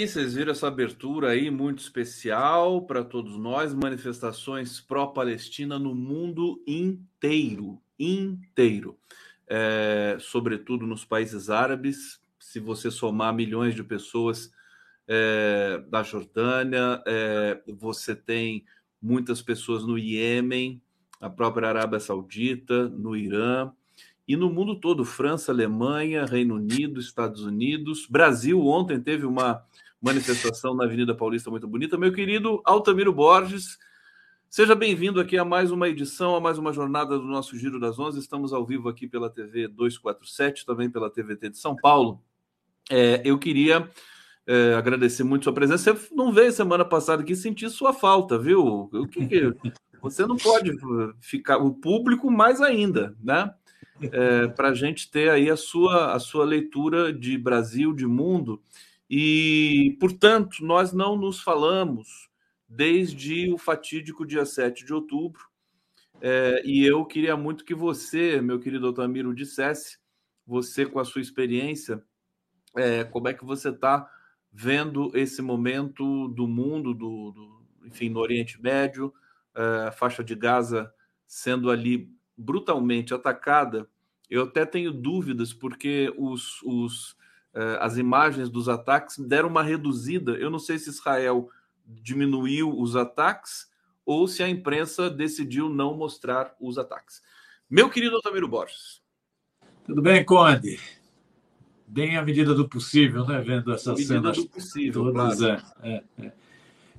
aí, vocês viram essa abertura aí muito especial para todos nós, manifestações pró-Palestina no mundo inteiro, inteiro, é, sobretudo nos países árabes. Se você somar milhões de pessoas é, da Jordânia, é, você tem muitas pessoas no Iêmen, a própria Arábia Saudita, no Irã, e no mundo todo, França, Alemanha, Reino Unido, Estados Unidos, Brasil. Ontem teve uma manifestação na Avenida Paulista muito bonita. Meu querido Altamiro Borges, seja bem-vindo aqui a mais uma edição, a mais uma jornada do nosso Giro das Onze. Estamos ao vivo aqui pela TV 247, também pela TVT de São Paulo. É, eu queria é, agradecer muito sua presença. Você não veio semana passada aqui sentir sua falta, viu? O que, que você não pode ficar, o público mais ainda, né? é, para a gente ter aí a sua, a sua leitura de Brasil, de mundo. E, portanto, nós não nos falamos desde o fatídico dia 7 de outubro. É, e eu queria muito que você, meu querido Otamiro, dissesse, você com a sua experiência, é, como é que você está vendo esse momento do mundo, do, do enfim, no Oriente Médio, é, a faixa de Gaza sendo ali brutalmente atacada, eu até tenho dúvidas, porque os, os, as imagens dos ataques deram uma reduzida. Eu não sei se Israel diminuiu os ataques ou se a imprensa decidiu não mostrar os ataques. Meu querido Otamiro Borges. Tudo bem, Conde? Bem à medida do possível, né? Vendo essas cenas. do possível, todas, claro. é, é, é.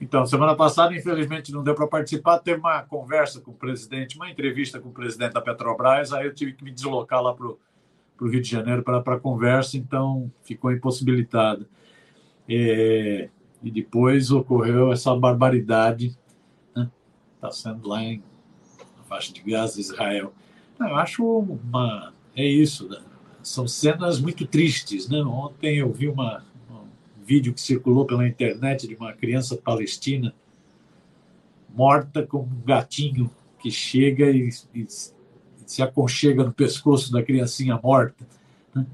Então, semana passada, infelizmente, não deu para participar. Teve uma conversa com o presidente, uma entrevista com o presidente da Petrobras. Aí eu tive que me deslocar lá para o Rio de Janeiro para a conversa, então ficou impossibilitado. É, e depois ocorreu essa barbaridade, está né? Tá sendo lá em na faixa de Gaza, Israel. Eu acho uma. É isso, né? são cenas muito tristes. Né? Ontem eu vi uma, vídeo que circulou pela internet de uma criança palestina morta como um gatinho que chega e, e, se aconchega no pescoço da criancinha morta. Né?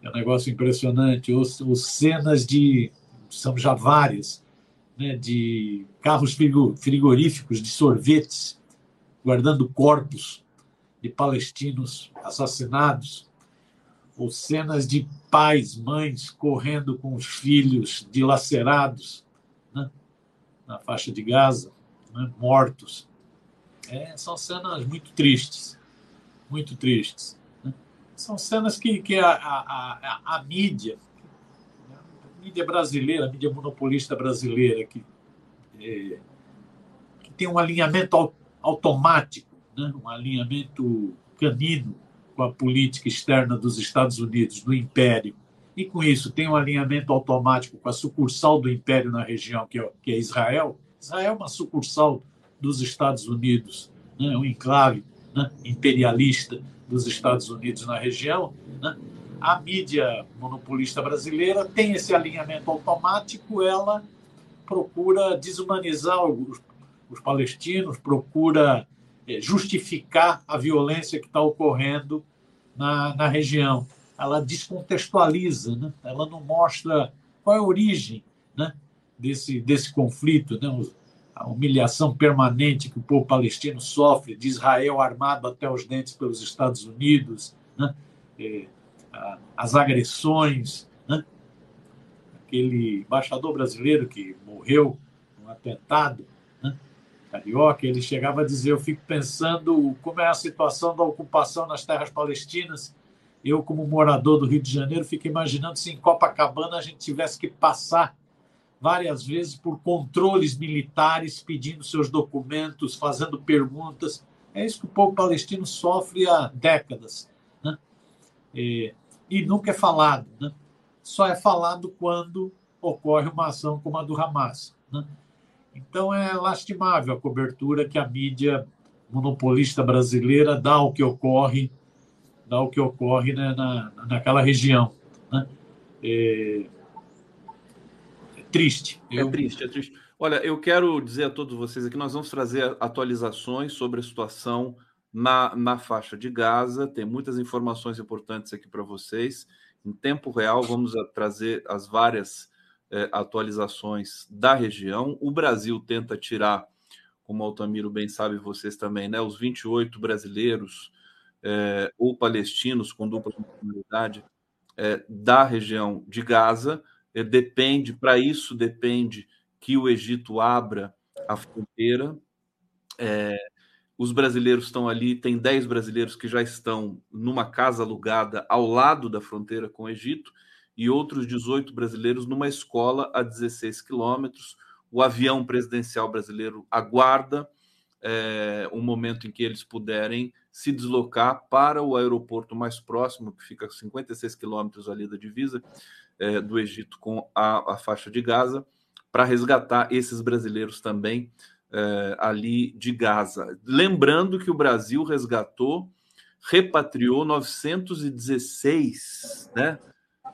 É um negócio impressionante. Ou, cenas de. são já várias, né, de carros frigoríficos de sorvetes guardando corpos de palestinos assassinados ou cenas de pais, mães correndo com os filhos dilacerados né? na faixa de Gaza, né? mortos. É, são cenas muito tristes, muito tristes. Né? São cenas que, que a, a, a, a mídia, a mídia brasileira, a mídia monopolista brasileira, que, é, que tem um alinhamento automático, né? um alinhamento canino com a política externa dos Estados Unidos, do Império, e com isso tem um alinhamento automático com a sucursal do Império na região, que é, que é Israel, Israel é uma sucursal dos Estados Unidos, né, um enclave né, imperialista dos Estados Unidos na região, né, a mídia monopolista brasileira tem esse alinhamento automático, ela procura desumanizar os, os palestinos, procura é, justificar a violência que está ocorrendo na, na região. Ela descontextualiza, né? ela não mostra qual é a origem né? desse, desse conflito, né? A humilhação permanente que o povo palestino sofre, de Israel armado até os dentes pelos Estados Unidos, né? é, as agressões. Né? Aquele embaixador brasileiro que morreu num atentado carioca, ele chegava a dizer: Eu fico pensando como é a situação da ocupação nas terras palestinas. Eu, como morador do Rio de Janeiro, fico imaginando se em Copacabana a gente tivesse que passar várias vezes por controles militares, pedindo seus documentos, fazendo perguntas. É isso que o povo palestino sofre há décadas. Né? E, e nunca é falado. Né? Só é falado quando ocorre uma ação como a do Hamas. Né? Então é lastimável a cobertura que a mídia monopolista brasileira dá ao que ocorre, dá ao que ocorre né, na, naquela região. Né? É... é triste. É eu... triste, é triste. Olha, eu quero dizer a todos vocês aqui, nós vamos trazer atualizações sobre a situação na, na faixa de Gaza. Tem muitas informações importantes aqui para vocês. Em tempo real, vamos trazer as várias é, atualizações da região. O Brasil tenta tirar, como o Altamiro bem sabe, vocês também, né, os 28 brasileiros é, ou palestinos com dupla nacionalidade é, da região de Gaza. É, depende, para isso depende que o Egito abra a fronteira. É, os brasileiros estão ali, tem 10 brasileiros que já estão numa casa alugada ao lado da fronteira com o Egito e outros 18 brasileiros numa escola a 16 quilômetros. O avião presidencial brasileiro aguarda é, um momento em que eles puderem se deslocar para o aeroporto mais próximo, que fica a 56 quilômetros ali da divisa é, do Egito com a, a faixa de Gaza, para resgatar esses brasileiros também é, ali de Gaza. Lembrando que o Brasil resgatou, repatriou 916, né?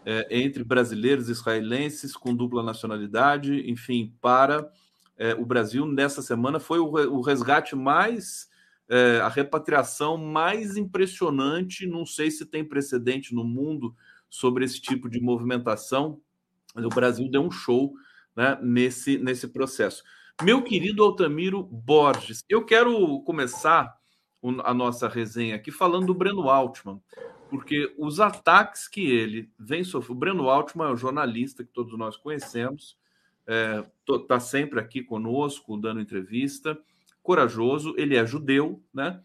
É, entre brasileiros e israelenses com dupla nacionalidade, enfim, para é, o Brasil nessa semana foi o, o resgate mais, é, a repatriação mais impressionante. Não sei se tem precedente no mundo sobre esse tipo de movimentação. O Brasil deu um show né, nesse, nesse processo. Meu querido Altamiro Borges, eu quero começar a nossa resenha aqui falando do Breno Altman, porque os ataques que ele vem sofrendo. O Breno Altman é um jornalista que todos nós conhecemos, está é, sempre aqui conosco, dando entrevista, corajoso, ele é judeu, né?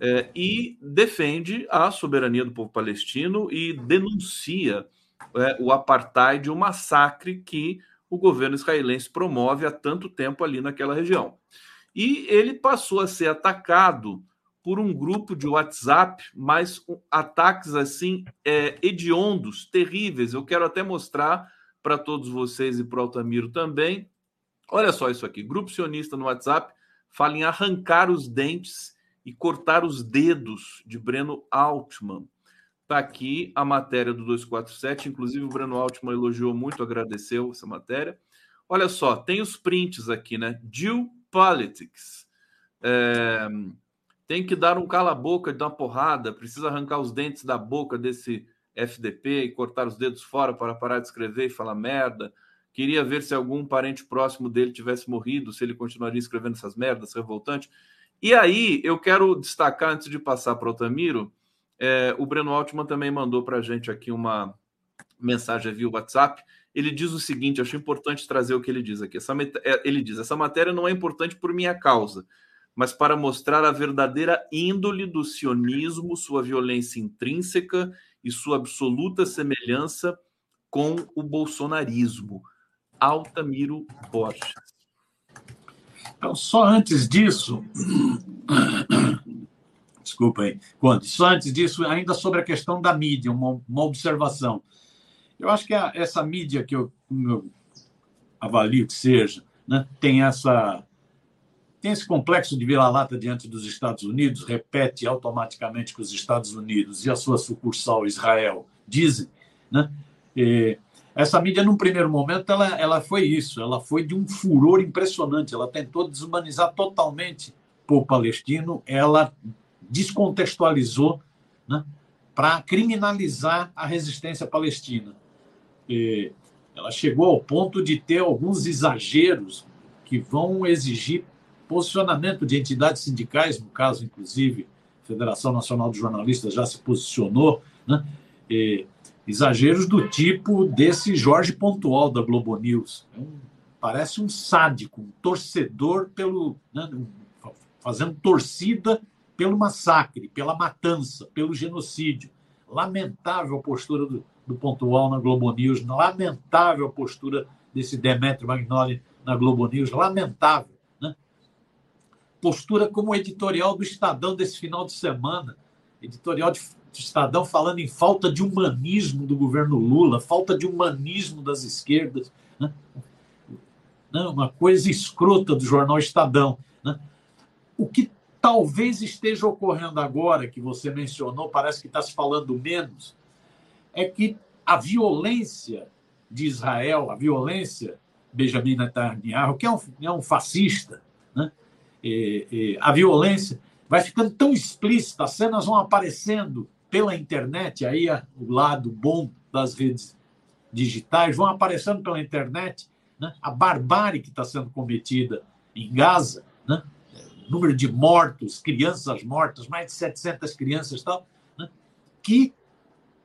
É, e defende a soberania do povo palestino e denuncia é, o apartheid, o massacre que o governo israelense promove há tanto tempo ali naquela região. E ele passou a ser atacado por um grupo de WhatsApp, mas ataques assim é, hediondos, terríveis. Eu quero até mostrar para todos vocês e para o Altamiro também. Olha só isso aqui: grupo sionista no WhatsApp fala em arrancar os dentes e cortar os dedos de Breno Altman. Está aqui a matéria do 247, inclusive o Breno Altman elogiou muito, agradeceu essa matéria. Olha só, tem os prints aqui, né? Due Politics. É, tem que dar um cala-boca, dar uma porrada, precisa arrancar os dentes da boca desse FDP e cortar os dedos fora para parar de escrever e falar merda. Queria ver se algum parente próximo dele tivesse morrido, se ele continuaria escrevendo essas merdas, revoltante. E aí, eu quero destacar, antes de passar para o Altamiro, é, o Breno Altman também mandou para a gente aqui uma mensagem via WhatsApp. Ele diz o seguinte: acho importante trazer o que ele diz aqui. Essa, é, ele diz: essa matéria não é importante por minha causa, mas para mostrar a verdadeira índole do sionismo, sua violência intrínseca e sua absoluta semelhança com o bolsonarismo. Altamiro Borges. Então, só antes disso, desculpa aí, só antes disso, ainda sobre a questão da mídia, uma, uma observação. Eu acho que a, essa mídia que eu, eu, avalio que seja, né, tem essa tem esse complexo de vira-lata diante dos Estados Unidos, repete automaticamente que os Estados Unidos e a sua sucursal Israel dizem, né? Essa mídia, num primeiro momento, ela, ela foi isso, ela foi de um furor impressionante, ela tentou desumanizar totalmente o povo palestino, ela descontextualizou né, para criminalizar a resistência palestina. E ela chegou ao ponto de ter alguns exageros que vão exigir posicionamento de entidades sindicais, no caso, inclusive, a Federação Nacional de Jornalistas já se posicionou, né? E, exageros do tipo desse Jorge Pontual da Globo News. Parece um sádico, um torcedor pelo. Né, fazendo torcida pelo massacre, pela matança, pelo genocídio. Lamentável a postura do, do Pontual na Globo News, lamentável a postura desse Demetrio Magnoli na Globo News, lamentável postura como editorial do Estadão desse final de semana. Editorial de Estadão falando em falta de humanismo do governo Lula, falta de humanismo das esquerdas. Né? Uma coisa escrota do jornal Estadão. Né? O que talvez esteja ocorrendo agora, que você mencionou, parece que está se falando menos, é que a violência de Israel, a violência Benjamin Netanyahu, que é um, é um fascista, né? a violência vai ficando tão explícita, as cenas vão aparecendo pela internet, aí o lado bom das redes digitais, vão aparecendo pela internet, né? a barbárie que está sendo cometida em Gaza, né? número de mortos, crianças mortas, mais de 700 crianças tal, né? que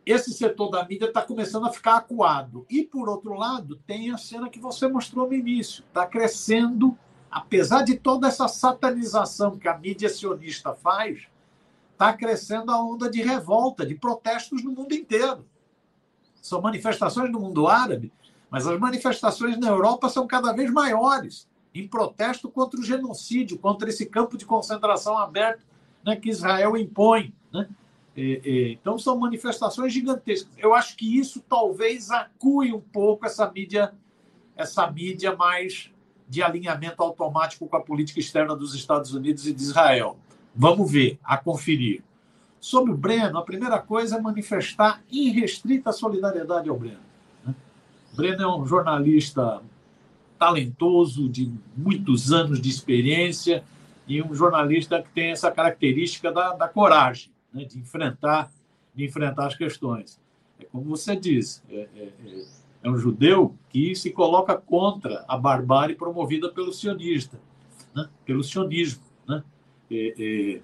esse setor da mídia está começando a ficar acuado. E, por outro lado, tem a cena que você mostrou no início. Está crescendo, apesar de toda essa satanização que a mídia sionista faz, está crescendo a onda de revolta, de protestos no mundo inteiro. São manifestações no mundo árabe, mas as manifestações na Europa são cada vez maiores, em protesto contra o genocídio, contra esse campo de concentração aberto né, que Israel impõe. Né? E, e, então, são manifestações gigantescas. Eu acho que isso talvez acue um pouco essa mídia, essa mídia mais de alinhamento automático com a política externa dos Estados Unidos e de Israel. Vamos ver, a conferir. Sobre o Breno, a primeira coisa é manifestar irrestrita solidariedade ao Breno. Né? Breno é um jornalista talentoso, de muitos anos de experiência, e um jornalista que tem essa característica da, da coragem, né? de, enfrentar, de enfrentar as questões. É como você diz, é, é, é, é um judeu que se coloca contra a barbárie promovida pelo sionista, né? pelo sionismo. Né? É, é,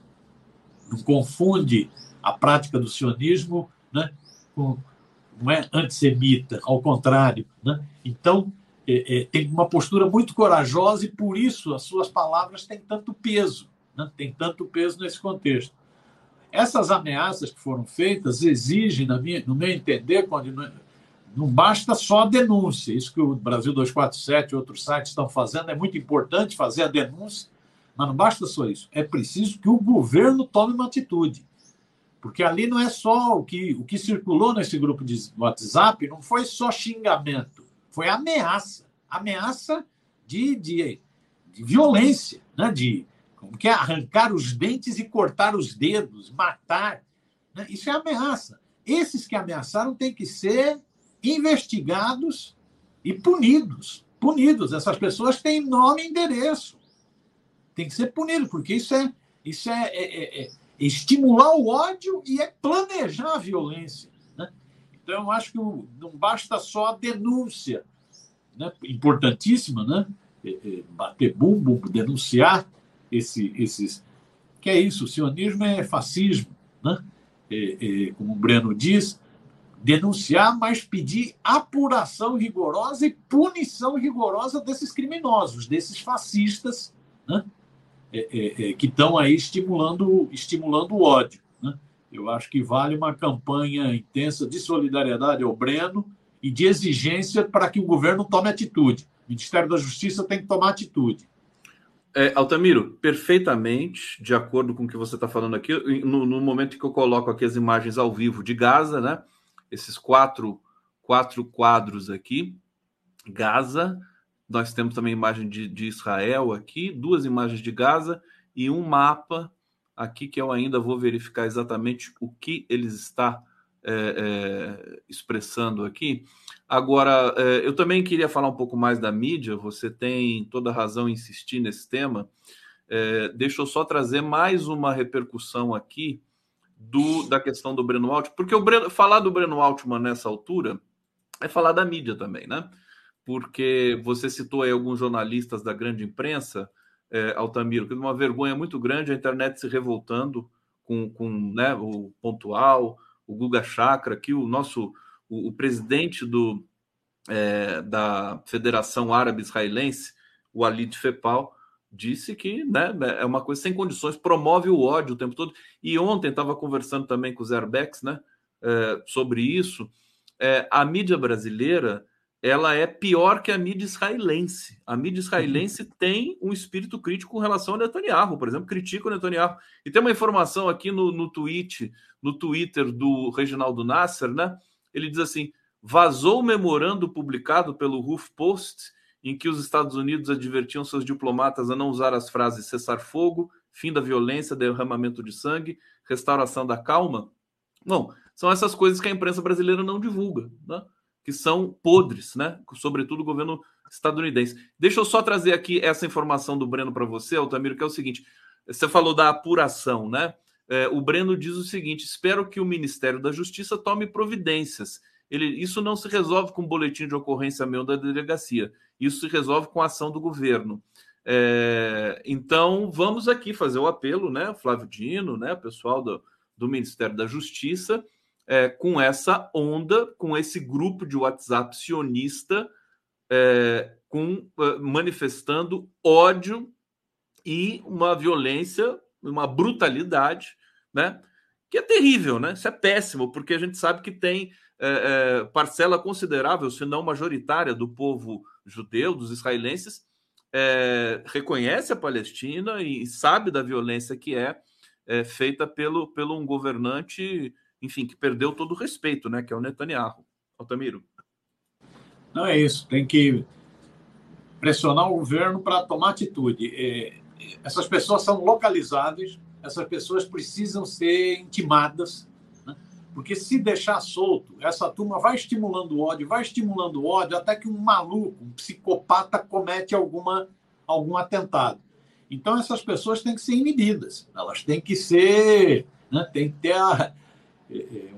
não confunde a prática do sionismo né, com, não é antissemita, ao contrário. Né? Então, é, é, tem uma postura muito corajosa e, por isso, as suas palavras têm tanto peso, né? tem tanto peso nesse contexto. Essas ameaças que foram feitas exigem, minha, no meu entender, quando não, não basta só a denúncia. Isso que o Brasil 247 e outros sites estão fazendo é muito importante fazer a denúncia, mas não basta só isso. É preciso que o governo tome uma atitude. Porque ali não é só o que, o que circulou nesse grupo de WhatsApp, não foi só xingamento, foi ameaça. Ameaça de, de, de violência, né? de como que é? arrancar os dentes e cortar os dedos, matar. Né? Isso é ameaça. Esses que ameaçaram têm que ser investigados e punidos. Punidos. Essas pessoas têm nome e endereço tem que ser punido, porque isso é, isso é, é, é, é estimular o ódio e é planejar a violência. Né? Então, eu acho que não basta só a denúncia, né? importantíssima, né? É, é, bater bumbo, denunciar esse, esses. Que é isso? O sionismo é fascismo, né? como o Breno diz, denunciar, mas pedir apuração rigorosa e punição rigorosa desses criminosos, desses fascistas, né? É, é, é, que estão aí estimulando, estimulando o ódio. Né? Eu acho que vale uma campanha intensa de solidariedade ao Breno e de exigência para que o governo tome atitude. O Ministério da Justiça tem que tomar atitude. É, Altamiro, perfeitamente de acordo com o que você está falando aqui. No, no, momento que eu coloco aqui as imagens ao vivo de Gaza, né? Esses quatro, quatro quadros aqui. Gaza, nós temos também imagem de, de Israel aqui, duas imagens de Gaza e um mapa aqui que eu ainda vou verificar exatamente o que eles está é, é, expressando aqui. Agora, é, eu também queria falar um pouco mais da mídia. Você tem toda razão em insistir nesse tema. É, deixa eu só trazer mais uma repercussão aqui do, da questão do Breno Altman, porque o Breno, falar do Breno Altman nessa altura é falar da mídia também, né? Porque você citou aí alguns jornalistas da grande imprensa, é, Altamiro, que é uma vergonha muito grande a internet se revoltando com, com né, o Pontual, o Guga Chakra, que o nosso o, o presidente do, é, da Federação Árabe Israelense, o Alid Fepal, disse que né, é uma coisa sem condições, promove o ódio o tempo todo. E ontem estava conversando também com o Zerbex né, é, sobre isso. É, a mídia brasileira ela é pior que a mídia israelense. A mídia israelense uhum. tem um espírito crítico com relação ao Netanyahu, por exemplo, critica o Netanyahu. E tem uma informação aqui no, no tweet, no Twitter do Reginaldo Nasser, né? Ele diz assim: vazou o memorando publicado pelo Roof Post, em que os Estados Unidos advertiam seus diplomatas a não usar as frases cessar fogo, fim da violência, derramamento de sangue, restauração da calma. Bom, são essas coisas que a imprensa brasileira não divulga, né? Que são podres, né? Sobretudo o governo estadunidense. Deixa eu só trazer aqui essa informação do Breno para você, Altamiro, que é o seguinte: você falou da apuração, né? É, o Breno diz o seguinte: espero que o Ministério da Justiça tome providências. Ele, isso não se resolve com boletim de ocorrência meu da delegacia. Isso se resolve com a ação do governo. É, então, vamos aqui fazer o apelo, né? Flávio Dino, né? Pessoal do, do Ministério da Justiça, é, com essa onda, com esse grupo de WhatsApp sionista, é, com, é, manifestando ódio e uma violência, uma brutalidade, né? Que é terrível, né? Isso é péssimo, porque a gente sabe que tem é, é, parcela considerável, se não majoritária, do povo judeu, dos israelenses, é, reconhece a Palestina e sabe da violência que é, é, feita pelo, pelo um governante, enfim, que perdeu todo o respeito, né? Que é o Netanyahu. Altamiro. Não é isso, tem que pressionar o governo para tomar atitude. É, essas pessoas são localizáveis, essas pessoas precisam ser intimadas, né? porque se deixar solto, essa turma vai estimulando o ódio, vai estimulando o ódio, até que um maluco, um psicopata comete alguma, algum atentado. Então, essas pessoas têm que ser inibidas, elas têm que ser, né? tem que ter a,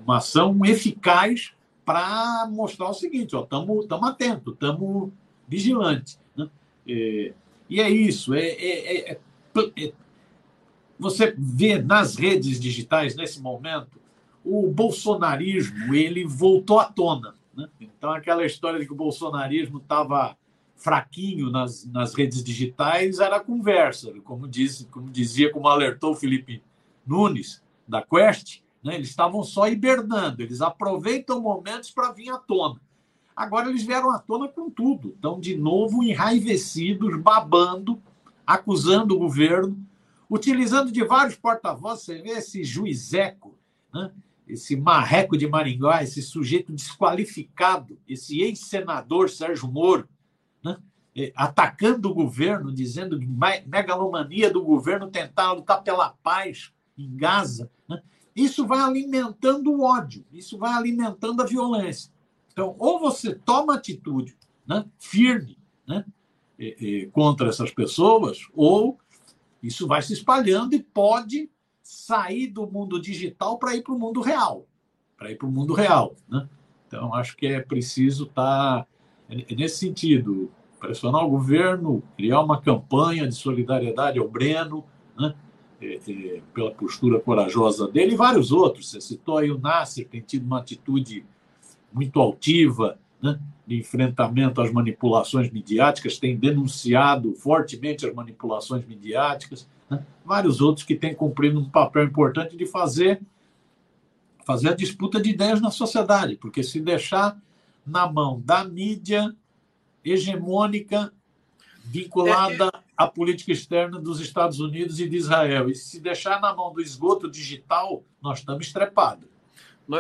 uma ação eficaz para mostrar o seguinte: estamos atentos, estamos vigilantes. Né? É, e é isso, é, é, é, é, você vê nas redes digitais, nesse momento, o bolsonarismo ele voltou à tona. Né? Então, aquela história de que o bolsonarismo estava fraquinho nas, nas redes digitais era conversa, como, diz, como dizia, como alertou Felipe Nunes, da Quest, né? eles estavam só hibernando, eles aproveitam momentos para vir à tona. Agora eles vieram à tona com tudo, estão de novo enraivecidos, babando, acusando o governo, utilizando de vários porta-vozes. Você vê esse juizeco, né? esse marreco de Maringá, esse sujeito desqualificado, esse ex-senador Sérgio Moro, né? É, atacando o governo, dizendo megalomania do governo tentar lutar pela paz em Gaza. Né? Isso vai alimentando o ódio, isso vai alimentando a violência. Então, ou você toma atitude né, firme né, contra essas pessoas, ou isso vai se espalhando e pode sair do mundo digital para ir para o mundo real. Para ir para o mundo real. Né? Então, acho que é preciso estar tá, é nesse sentido, pressionar o governo, criar uma campanha de solidariedade ao Breno, né? É, é, pela postura corajosa dele, e vários outros. Você citou aí o Nasser, tem tido uma atitude muito altiva né, de enfrentamento às manipulações midiáticas, tem denunciado fortemente as manipulações midiáticas, né, vários outros que têm cumprido um papel importante de fazer, fazer a disputa de ideias na sociedade, porque se deixar na mão da mídia hegemônica vinculada à política externa dos Estados Unidos e de Israel, e se deixar na mão do esgoto digital, nós estamos estrepados.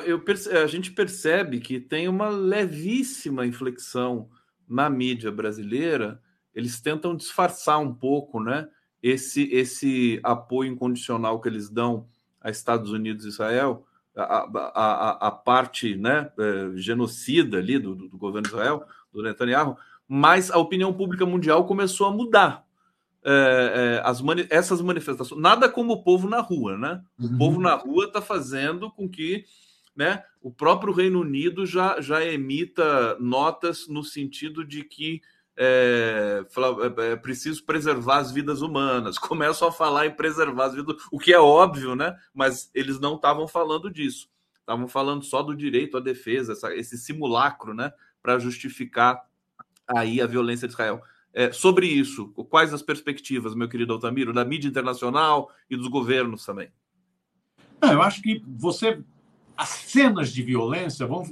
Eu, a gente percebe que tem uma levíssima inflexão na mídia brasileira. Eles tentam disfarçar um pouco, né? Esse, esse apoio incondicional que eles dão a Estados Unidos e Israel, a, a, a, parte né, é, genocida ali do, do, governo de Israel, do Netanyahu, mas a opinião pública mundial começou a mudar. É, é, as mani essas manifestações, nada como o povo na rua, né? O uhum. povo na rua está fazendo com que né, o próprio Reino Unido já, já emita notas no sentido de que é, é, é preciso preservar as vidas humanas. Começam a falar em preservar as vidas, o que é óbvio, né? Mas eles não estavam falando disso. Estavam falando só do direito à defesa, essa, esse simulacro, né? Para justificar aí a violência de Israel. É, sobre isso, quais as perspectivas, meu querido Altamiro, da mídia internacional e dos governos também? eu acho que você as cenas de violência vão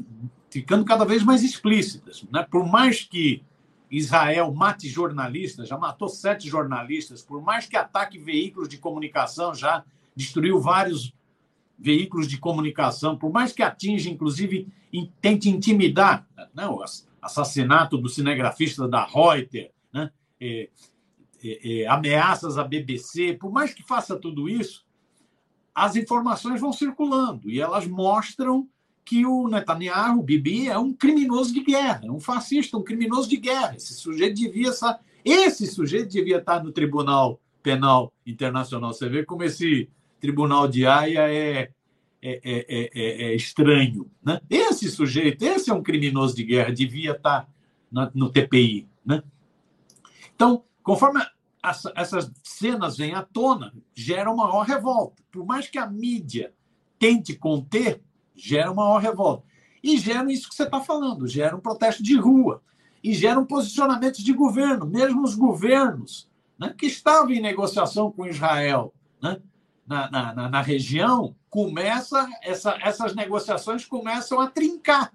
ficando cada vez mais explícitas. Né? Por mais que Israel mate jornalistas, já matou sete jornalistas, por mais que ataque veículos de comunicação, já destruiu vários veículos de comunicação, por mais que atinja, inclusive, tente intimidar né? o assassinato do cinegrafista da Reuters, né? É, é, é, ameaças à BBC, por mais que faça tudo isso, as informações vão circulando e elas mostram que o Netanyahu, o Bibi, é um criminoso de guerra, é um fascista, um criminoso de guerra. Esse sujeito devia estar, esse sujeito devia estar no Tribunal Penal Internacional. Você vê como esse Tribunal de Haia é, é, é, é, é, estranho. Né? Esse sujeito, esse é um criminoso de guerra, devia estar no TPI. Né? Então, conforme as, essas cenas vêm à tona, gera uma maior revolta. Por mais que a mídia tente conter, gera uma maior revolta. E gera isso que você está falando, gera um protesto de rua, e geram posicionamentos de governo, mesmo os governos né, que estavam em negociação com Israel né, na, na, na, região, começa essa, essas negociações começam a trincar,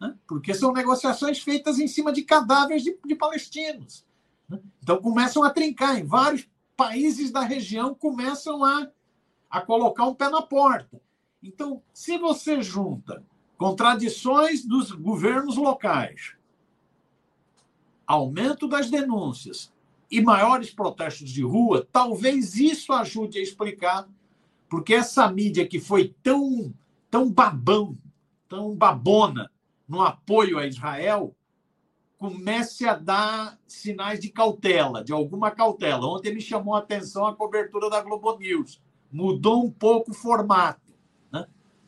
né, porque são negociações feitas em cima de cadáveres de, de palestinos. Né? Então começam a trincar em vários países da região começam a, a colocar um pé na porta. Então, se você junta contradições dos governos locais, aumento das denúncias e maiores protestos de rua, talvez isso ajude a explicar porque essa mídia que foi tão, tão babão, tão babona no apoio a Israel, comece a dar sinais de cautela, de alguma cautela. Ontem me chamou a atenção a cobertura da Globo News. Mudou um pouco o formato. Né?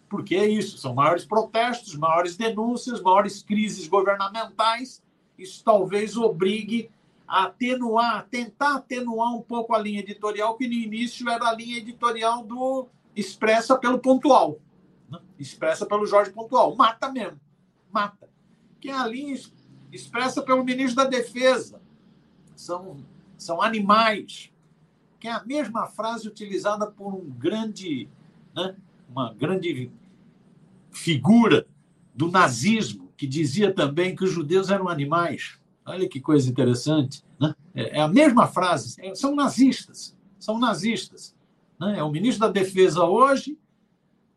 Porque é isso, são maiores protestos, maiores denúncias, maiores crises governamentais isso talvez obrigue a atenuar, tentar atenuar um pouco a linha editorial, que no início era a linha editorial do expressa pelo pontual, né? expressa pelo Jorge Pontual. Mata mesmo, mata. Que é a linha expressa pelo ministro da Defesa. São, são animais. Que é a mesma frase utilizada por um grande, né? uma grande figura do nazismo, que dizia também que os judeus eram animais. Olha que coisa interessante. Né? É, é a mesma frase. É, são nazistas. São nazistas. Né? É o ministro da Defesa hoje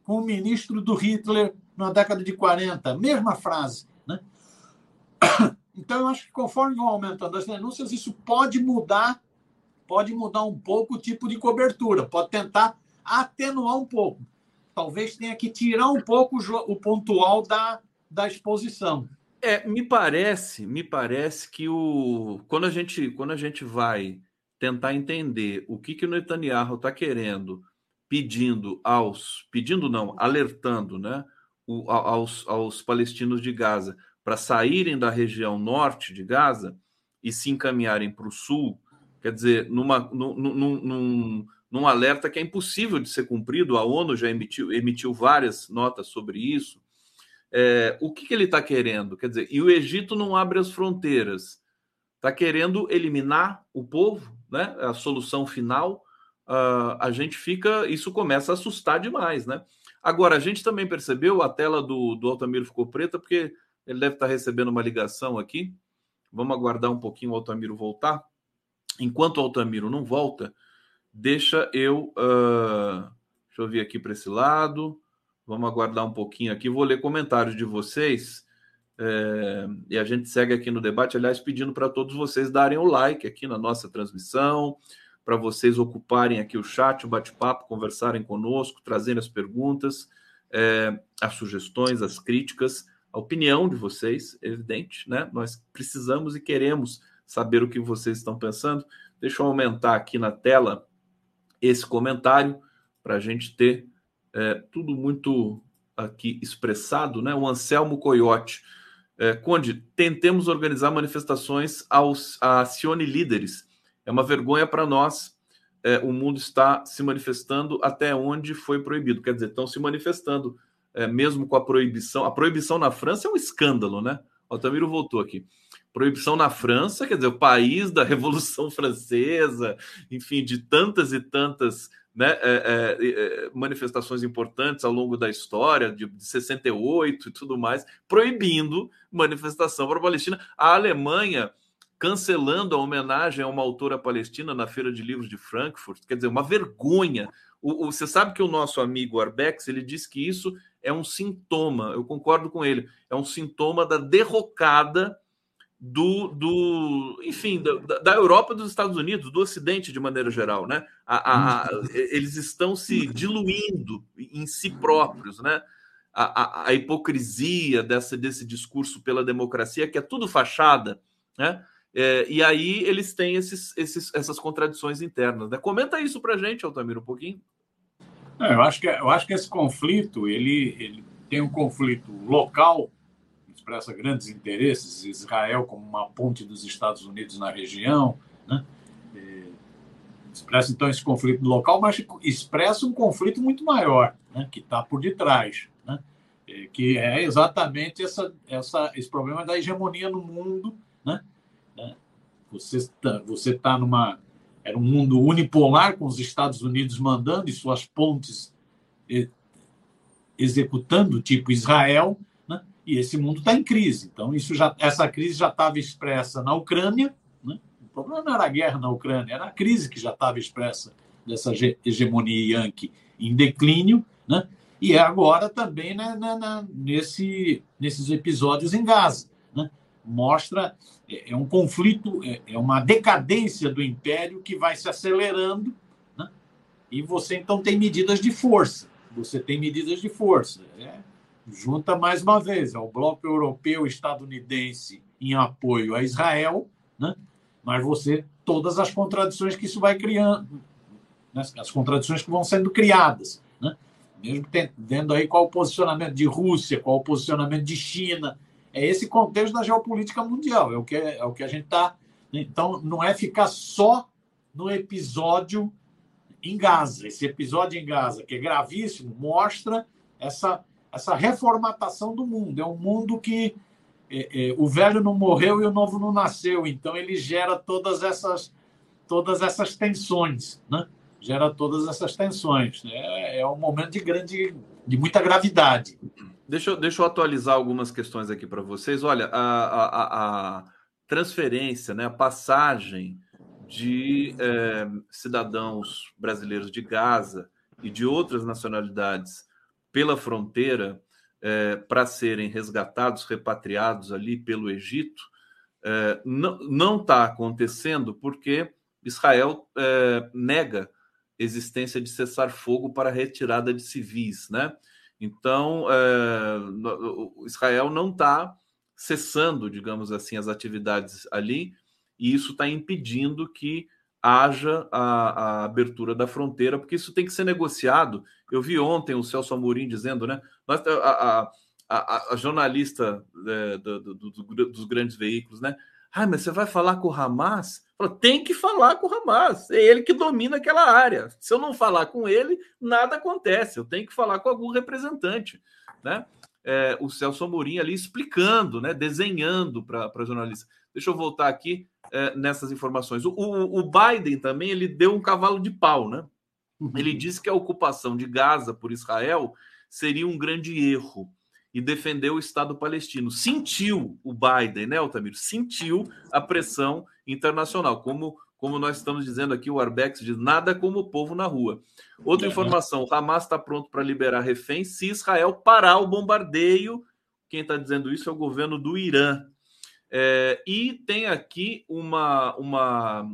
com o ministro do Hitler na década de 40. Mesma frase. Então, eu acho que conforme vão aumentando as denúncias, isso pode mudar, pode mudar um pouco o tipo de cobertura, pode tentar atenuar um pouco. Talvez tenha que tirar um pouco o pontual da, da exposição. É, me parece, me parece que o quando a gente quando a gente vai tentar entender o que que o Netanyahu está querendo, pedindo aos, pedindo não, alertando, né, o, aos, aos palestinos de Gaza para saírem da região norte de Gaza e se encaminharem para o sul, quer dizer, numa, num, num, num, num alerta que é impossível de ser cumprido, a ONU já emitiu, emitiu várias notas sobre isso é, o que, que ele está querendo? Quer dizer, e o Egito não abre as fronteiras. Está querendo eliminar o povo, né? A solução final. Uh, a gente fica, isso começa a assustar demais, né? Agora, a gente também percebeu, a tela do, do Altamiro ficou preta, porque ele deve estar recebendo uma ligação aqui. Vamos aguardar um pouquinho o Altamiro voltar. Enquanto o Altamiro não volta, deixa eu. Uh, deixa eu vir aqui para esse lado. Vamos aguardar um pouquinho aqui. Vou ler comentários de vocês. É, e a gente segue aqui no debate, aliás, pedindo para todos vocês darem o like aqui na nossa transmissão, para vocês ocuparem aqui o chat, o bate-papo, conversarem conosco, trazerem as perguntas, é, as sugestões, as críticas, a opinião de vocês, evidente, né? Nós precisamos e queremos saber o que vocês estão pensando. Deixa eu aumentar aqui na tela esse comentário para a gente ter é, tudo muito aqui expressado, né? O Anselmo Coyote. É, Conde, tentemos organizar manifestações aos a líderes. É uma vergonha para nós. É, o mundo está se manifestando até onde foi proibido. Quer dizer, estão se manifestando, é, mesmo com a proibição. A proibição na França é um escândalo, né? O Altamiro voltou aqui. Proibição na França, quer dizer, o país da Revolução Francesa, enfim, de tantas e tantas né, é, é, é, manifestações importantes ao longo da história, de, de 68 e tudo mais, proibindo manifestação para a Palestina. A Alemanha cancelando a homenagem a uma autora palestina na Feira de Livros de Frankfurt, quer dizer, uma vergonha. O, o, você sabe que o nosso amigo Arbex ele diz que isso é um sintoma, eu concordo com ele, é um sintoma da derrocada do, do enfim, da, da Europa dos Estados Unidos, do Ocidente de maneira geral, né? A, a, a, eles estão se diluindo em si próprios, né? A, hipocrisia dessa, desse discurso pela democracia, que é tudo fachada, né? É, e aí eles têm esses, esses, essas contradições internas. Né? Comenta isso para gente, Altamiro, um pouquinho. É, eu, acho que, eu acho que esse conflito ele, ele tem um conflito local, expressa grandes interesses, Israel como uma ponte dos Estados Unidos na região, né? É, expressa então esse conflito local, mas expressa um conflito muito maior, né? que está por detrás, né? É, que é exatamente essa, essa, esse problema da hegemonia no mundo. Né? Você está você tá numa. Era um mundo unipolar, com os Estados Unidos mandando e suas pontes executando, tipo Israel, né? e esse mundo está em crise. Então, isso já, essa crise já estava expressa na Ucrânia. Né? O problema não era a guerra na Ucrânia, era a crise que já estava expressa dessa hegemonia yankee em declínio, né? e é agora também né, na, na, nesse, nesses episódios em Gaza. Né? Mostra, é, é um conflito, é, é, uma decadência do império que vai se acelerando, né? e você então tem medidas de força você tem medidas de força. Né? Junta mais uma vez ao bloco europeu estadunidense em apoio a Israel, né? mas você todas as contradições que isso vai criando, né? as contradições que vão sendo criadas, né? mesmo vendo aí qual o posicionamento de Rússia, qual o posicionamento de China, é esse contexto da geopolítica mundial, é o que, é, é o que a gente está. Né? Então, não é ficar só no episódio em Gaza. Esse episódio em Gaza, que é gravíssimo, mostra essa, essa reformatação do mundo. É um mundo que é, é, o velho não morreu e o novo não nasceu. Então ele gera todas essas todas essas tensões, né? Gera todas essas tensões. É, é um momento de grande, de muita gravidade. Deixa deixa eu atualizar algumas questões aqui para vocês. Olha, a, a, a transferência, né, a passagem de é, cidadãos brasileiros de Gaza e de outras nacionalidades pela fronteira é, para serem resgatados, repatriados ali pelo Egito, é, não está acontecendo porque Israel nega existência de cessar-fogo para retirada de civis, né? Então, Israel não está cessando, digamos assim, as atividades ali e isso está impedindo que haja a, a, abertura da fronteira, porque isso tem que ser negociado. Eu vi ontem o Celso Amorim dizendo, né? Nós, a, a, a jornalista é, do, do, do, dos grandes veículos, né? Ah, mas você vai falar com o Hamas? Fala, tem que falar com o Hamas. É ele que domina aquela área. Se eu não falar com ele, nada acontece. Eu tenho que falar com algum representante, né? É, o Celso Amorim ali explicando, né? Desenhando para jornalista. Deixa eu voltar aqui é, nessas informações. O, o, o, Biden também ele deu um cavalo de pau, né? Uhum. Ele disse que a ocupação de Gaza por Israel seria um grande erro e defendeu o Estado palestino. Sentiu o Biden, né, Altamiro? Sentiu a pressão internacional. Como, como nós estamos dizendo aqui, o Arbex diz: nada como o povo na rua. Outra é, informação: o Hamas está pronto para liberar reféns se Israel parar o bombardeio. Quem está dizendo isso é o governo do Irã. É, e tem aqui uma, uma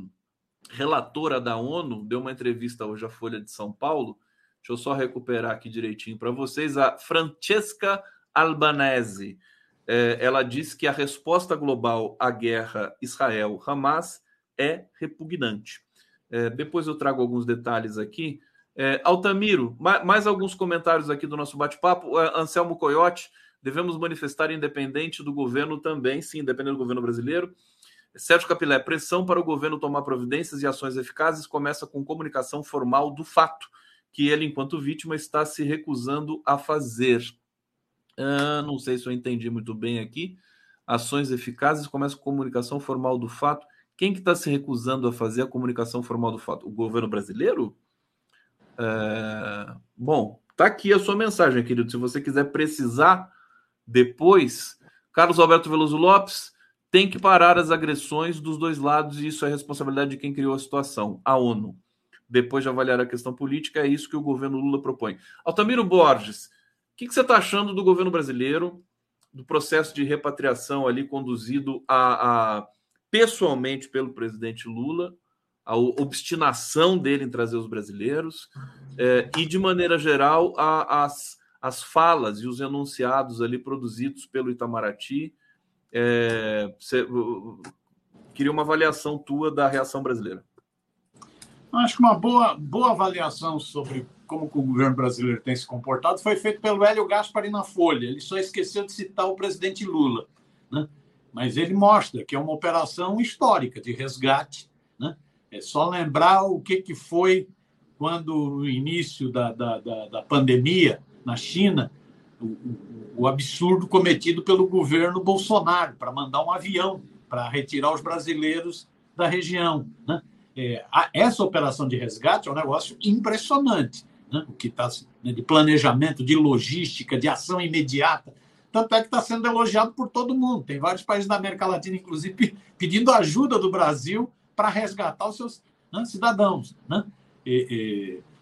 relatora da ONU, deu uma entrevista hoje à Folha de São Paulo. Deixa eu só recuperar aqui direitinho para vocês. A Francesca Albanese. É, ela diz que a resposta global à guerra Israel-Hamas é repugnante. É, depois eu trago alguns detalhes aqui. É, Altamiro, mais, alguns comentários aqui do nosso bate-papo. Anselmo Coyote devemos manifestar independente do governo também, sim, independente do governo brasileiro. Sérgio Capilé, pressão para o governo tomar providências e ações eficazes começa com comunicação formal do fato, que ele, enquanto vítima, está se recusando a fazer. Ah, não sei se eu entendi muito bem aqui. Ações eficazes começa com comunicação formal do fato. Quem que está se recusando a fazer a comunicação formal do fato? O governo brasileiro? É... Bom, tá aqui a sua mensagem, querido. Se você quiser precisar depois, Carlos Alberto Veloso Lopes tem que parar as agressões dos dois lados e isso é responsabilidade de quem criou a situação, a ONU. Depois de avaliar a questão política, é isso que o governo Lula propõe. Altamiro Borges, que, que, você está achando do governo brasileiro, do processo de repatriação ali conduzido a, a pessoalmente pelo presidente Lula, a obstinação dele em trazer os brasileiros é, e, de maneira geral, a, as as falas e os enunciados ali produzidos pelo Itamaraty. É, você, queria uma avaliação tua da reação brasileira. Acho que uma boa, boa avaliação sobre como o governo brasileiro tem se comportado foi feito pelo Hélio Gaspari na Folha. Ele só esqueceu de citar o presidente Lula. Né? Mas ele mostra que é uma operação histórica de resgate. Né? É só lembrar o que, que foi quando, no início da, da, da, da pandemia na China, o, o, absurdo cometido pelo governo Bolsonaro para mandar um avião para retirar os brasileiros da região. Né? É, a, essa operação de resgate é um negócio impressionante, né? o que está né, de planejamento, de logística, de ação imediata. Tanto é que está sendo elogiado por todo mundo. Tem vários países da América Latina, inclusive, pedindo ajuda do Brasil para resgatar os seus né, cidadãos né?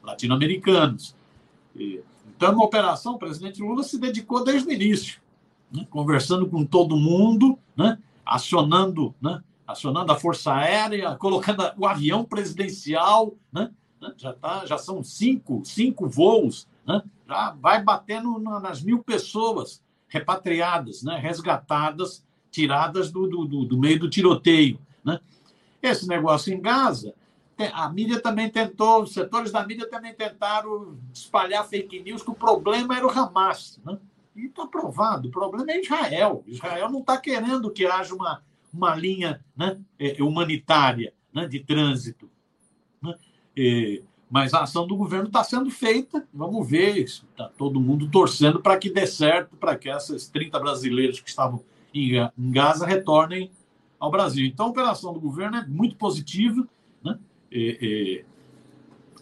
latino-americanos. Então, é uma operação, o presidente Lula se dedicou desde o início, né? conversando com todo mundo, né? acionando né? Acionando a Força Aérea, colocando o avião presidencial, né? já, tá, já são cinco, cinco voos, né? já vai batendo nas mil pessoas repatriadas, né? resgatadas, tiradas do, do, do meio do tiroteio. Né? Esse negócio em Gaza, a mídia também tentou, os setores da mídia também tentaram espalhar fake news que o problema era o Hamas. Né? E está provado, o problema é Israel. Israel não está querendo que haja uma uma linha né, é, é, humanitária né, de trânsito. Né? E, mas a ação do governo está sendo feita, vamos ver, está todo mundo torcendo para que dê certo, para que esses 30 brasileiros que estavam em, em Gaza retornem ao Brasil. Então, a operação do governo é muito positiva, né? é,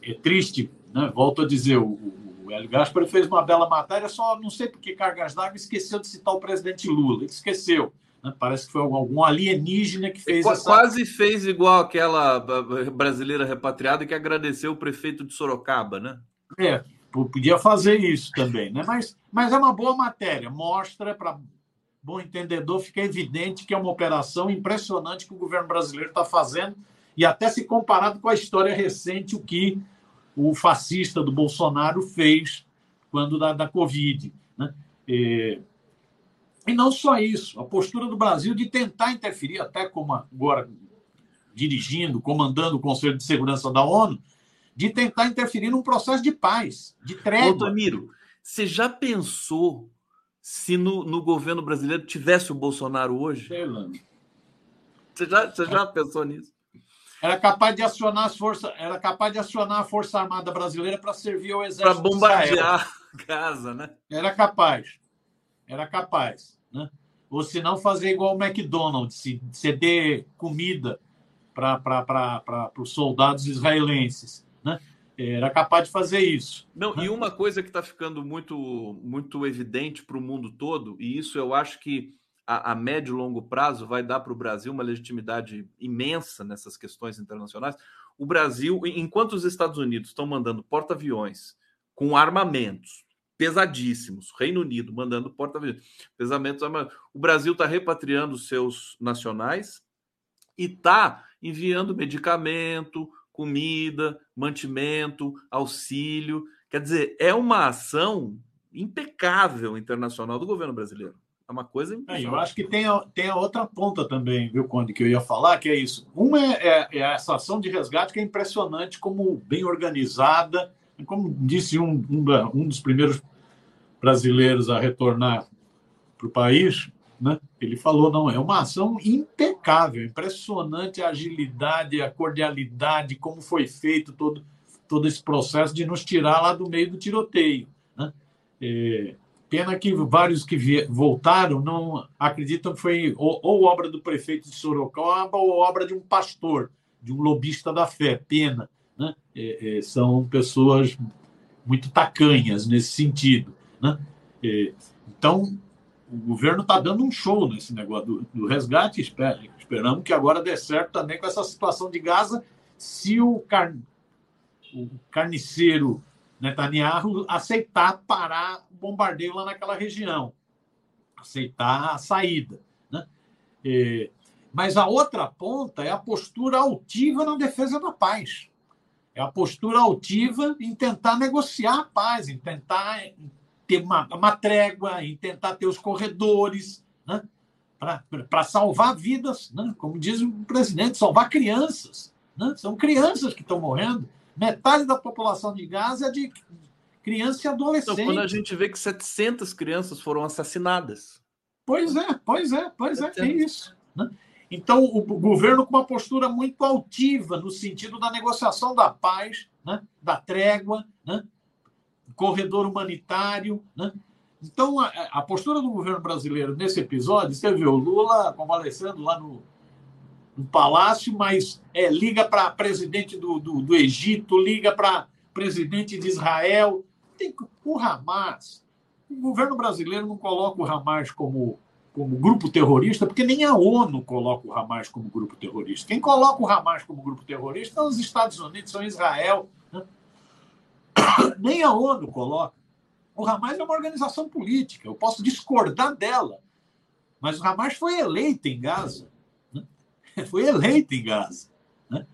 é, é triste, né? volto a dizer, o, o Hélio Gaspar fez uma bela matéria, só não sei por que Cargas d'Água esqueceu de citar o presidente Lula, ele esqueceu. Né? Parece que foi algum alienígena que fez essa... Quase fez igual aquela brasileira repatriada que agradeceu o prefeito de Sorocaba, né? É, podia fazer isso também, né? Mas, mas é uma boa matéria, mostra para bom entendedor, fica evidente que é uma operação impressionante que o governo brasileiro está fazendo, e até se comparado com a história recente, o que o fascista do Bolsonaro fez quando da, da Covid. Né? E não só isso, a postura do Brasil de tentar interferir, até como agora dirigindo, comandando o Conselho de Segurança da ONU, de tentar interferir num processo de paz, de trégua. Otamiro, você já pensou se no, no, governo brasileiro tivesse o Bolsonaro hoje? Você já, você já pensou nisso? Era capaz de acionar as forças, era capaz de acionar a Força Armada Brasileira para servir ao exército. Para bombardear casa, né? Era capaz. Era capaz. Né? Ou se não, fazer igual o McDonald's, ceder comida para os soldados israelenses. Né? Era capaz de fazer isso. Não, né? e uma coisa que está ficando muito, muito evidente para o mundo todo, e isso eu acho que a, a médio e longo prazo vai dar para o Brasil uma legitimidade imensa nessas questões internacionais. O Brasil, enquanto os Estados Unidos estão mandando porta-aviões com armamentos pesadíssimos. Reino Unido mandando porta-aviões, pesamentos. O Brasil está repatriando seus nacionais e está enviando medicamento, comida, mantimento, auxílio. Quer dizer, é uma ação impecável internacional do governo brasileiro. É uma coisa é, Eu acho que tem a, tem a outra ponta também, viu, Conde, que eu ia falar, que é isso. Uma é, é, é essa ação de resgate que é impressionante, como bem organizada, como disse um, um, um dos primeiros brasileiros a retornar para o país, né? ele falou: não, é uma ação impecável, impressionante a agilidade, a cordialidade, como foi feito todo, todo esse processo de nos tirar lá do meio do tiroteio. Né? É, pena que vários que voltaram não acreditam que foi ou, ou, obra do prefeito de Sorocaba ou obra de um pastor, de um lobista da fé. Pena. Né? É, é, são pessoas muito tacanhas nesse sentido. Né? Então, o governo está dando um show nesse negócio do, do resgate. Esper, esperamos que agora dê certo também com essa situação de Gaza, se o, car, o carniceiro Netanyahu aceitar parar o bombardeio lá naquela região, aceitar a saída. Né? mas a outra ponta é a postura altiva na defesa da paz. É a postura altiva em tentar negociar a paz, em tentar ter uma, uma trégua, em tentar ter os corredores, né? para salvar vidas, né? como diz o presidente, salvar crianças. Né? São crianças que estão morrendo. Metade da população de Gaza é de criança e adolescente. Então, quando a gente vê que 700 crianças foram assassinadas. Pois é, pois é, pois é, é isso. Né? Então, o governo com uma postura muito altiva no sentido da negociação da paz, né? da trégua, né? corredor humanitário. Né? Então, a, a, postura do governo brasileiro nesse episódio, você viu o Lula convalescendo lá no, no palácio, mas é, liga para presidente do, do, do Egito, liga para presidente de Israel. Tem, o Hamas, o governo brasileiro não coloca o Hamas como como grupo terrorista, porque nem a ONU coloca o Hamas como grupo terrorista. Quem coloca o Hamas como grupo terrorista são os Estados Unidos, são Israel. Né? Nem a ONU coloca. O Hamas é uma organização política, eu posso discordar dela, mas o Hamas foi eleito em Gaza. Né? Foi eleito em Gaza. Né?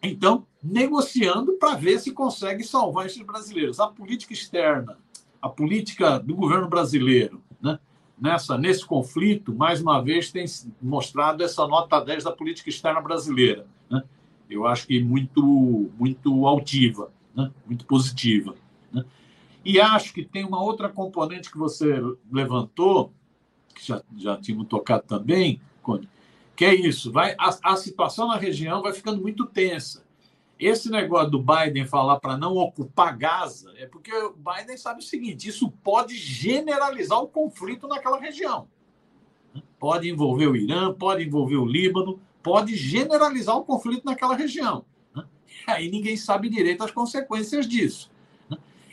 Então, negociando para ver se consegue salvar esses brasileiros. A política externa, a política do governo brasileiro, né? Nessa, nesse conflito, mais uma vez, tem mostrado essa nota 10 da política externa brasileira. Né? Eu acho que muito, muito altiva, né? muito positiva. Né? E acho que tem uma outra componente que você levantou, que já, já tínhamos tocado também, que é isso: vai, a, a situação na região vai ficando muito tensa. Esse negócio do Biden falar para não ocupar Gaza é porque o Biden sabe o seguinte: isso pode generalizar o conflito naquela região. Pode envolver o Irã, pode envolver o Líbano, pode generalizar o conflito naquela região. Aí ninguém sabe direito as consequências disso.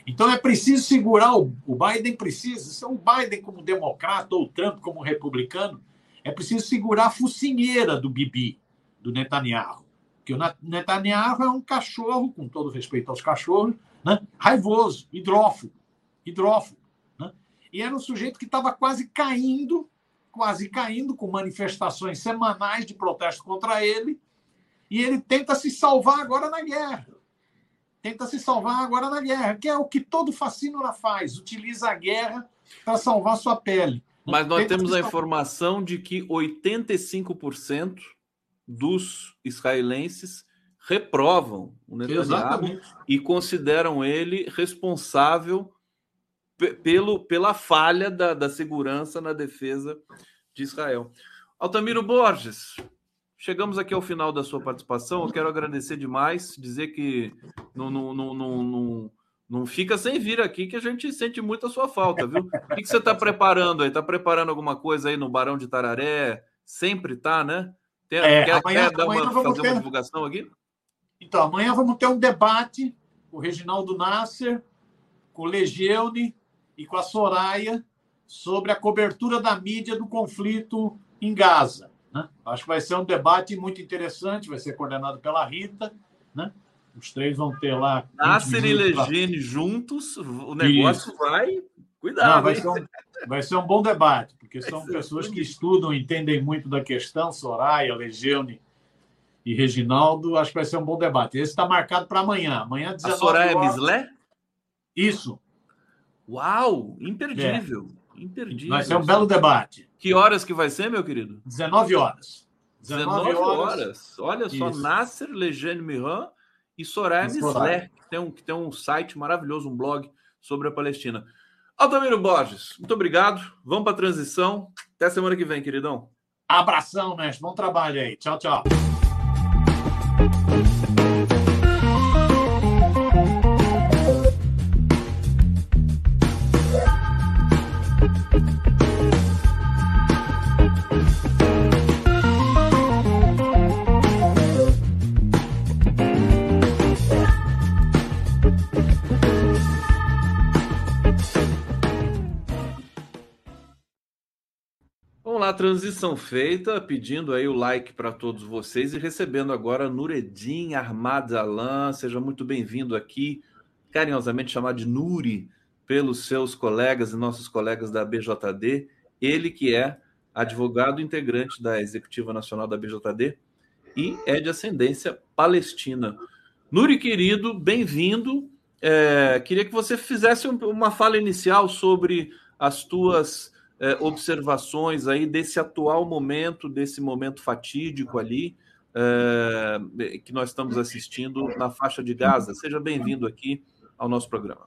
Então é preciso segurar, o Biden precisa, o Biden como democrata ou o Trump como republicano, é preciso segurar a focinheira do Bibi, do Netanyahu. Porque o Netanyahu é um cachorro, com todo respeito aos cachorros, né? raivoso, hidrófobo, hidrófobo. Né? E era um sujeito que estava quase caindo, quase caindo, com manifestações semanais de protesto contra ele, e ele tenta se salvar agora na guerra. Tenta se salvar agora na guerra, que é o que todo fascínora faz, utiliza a guerra para salvar sua pele. Mas nós tenta temos a informação de que 85% dos israelenses reprovam o Netanyahu e consideram ele responsável pelo, pela falha da, da segurança na defesa de Israel. Altamiro Borges, chegamos aqui ao final da sua participação. Eu quero agradecer demais, dizer que não, não, não, não, não fica sem vir aqui, que a gente sente muito a sua falta, viu? O que, que você está preparando aí? Está preparando alguma coisa aí no Barão de Tararé? Sempre tá, né? Tem, é, quer, amanhã, quer amanhã uma, fazer ter... uma divulgação aqui? Então, amanhã vamos ter um debate com o Reginaldo Nasser, com o Legeune e com a Soraya sobre a cobertura da mídia do conflito em Gaza. Né? Acho que vai ser um debate muito interessante, vai ser coordenado pela Rita. Né? Os três vão ter lá. Nasser e Legene pra... juntos, o negócio Isso. vai. Cuidado. Não, vai, ser um, vai ser um bom debate porque são pessoas que estudam, entendem muito da questão, Soraya, Legeune e Reginaldo, acho que vai ser um bom debate. Esse está marcado para amanhã. Amanhã, 19 A Soraya horas. Mislé? Isso. Uau, imperdível. É. Imperdível. Vai ser um belo debate. Que horas que vai ser, meu querido? 19 horas. 19, 19 horas. horas. Olha só, Isso. Nasser, Legene Miran e Soraya Mislé, que tem, um, que tem um site maravilhoso, um blog sobre a Palestina. Altamiro Borges, muito obrigado. Vamos para a transição. Até semana que vem, queridão. Abração, mestre. Bom trabalho aí. Tchau, tchau. Lá, transição feita, pedindo aí o like para todos vocês e recebendo agora Nureddin Armadalan. Seja muito bem-vindo aqui, carinhosamente chamado de Nuri pelos seus colegas e nossos colegas da BJD. Ele que é advogado integrante da Executiva Nacional da BJD e é de ascendência palestina. Nuri, querido, bem-vindo. É, queria que você fizesse uma fala inicial sobre as tuas é, observações aí desse atual momento, desse momento fatídico ali, é, que nós estamos assistindo na faixa de Gaza. Seja bem-vindo aqui ao nosso programa.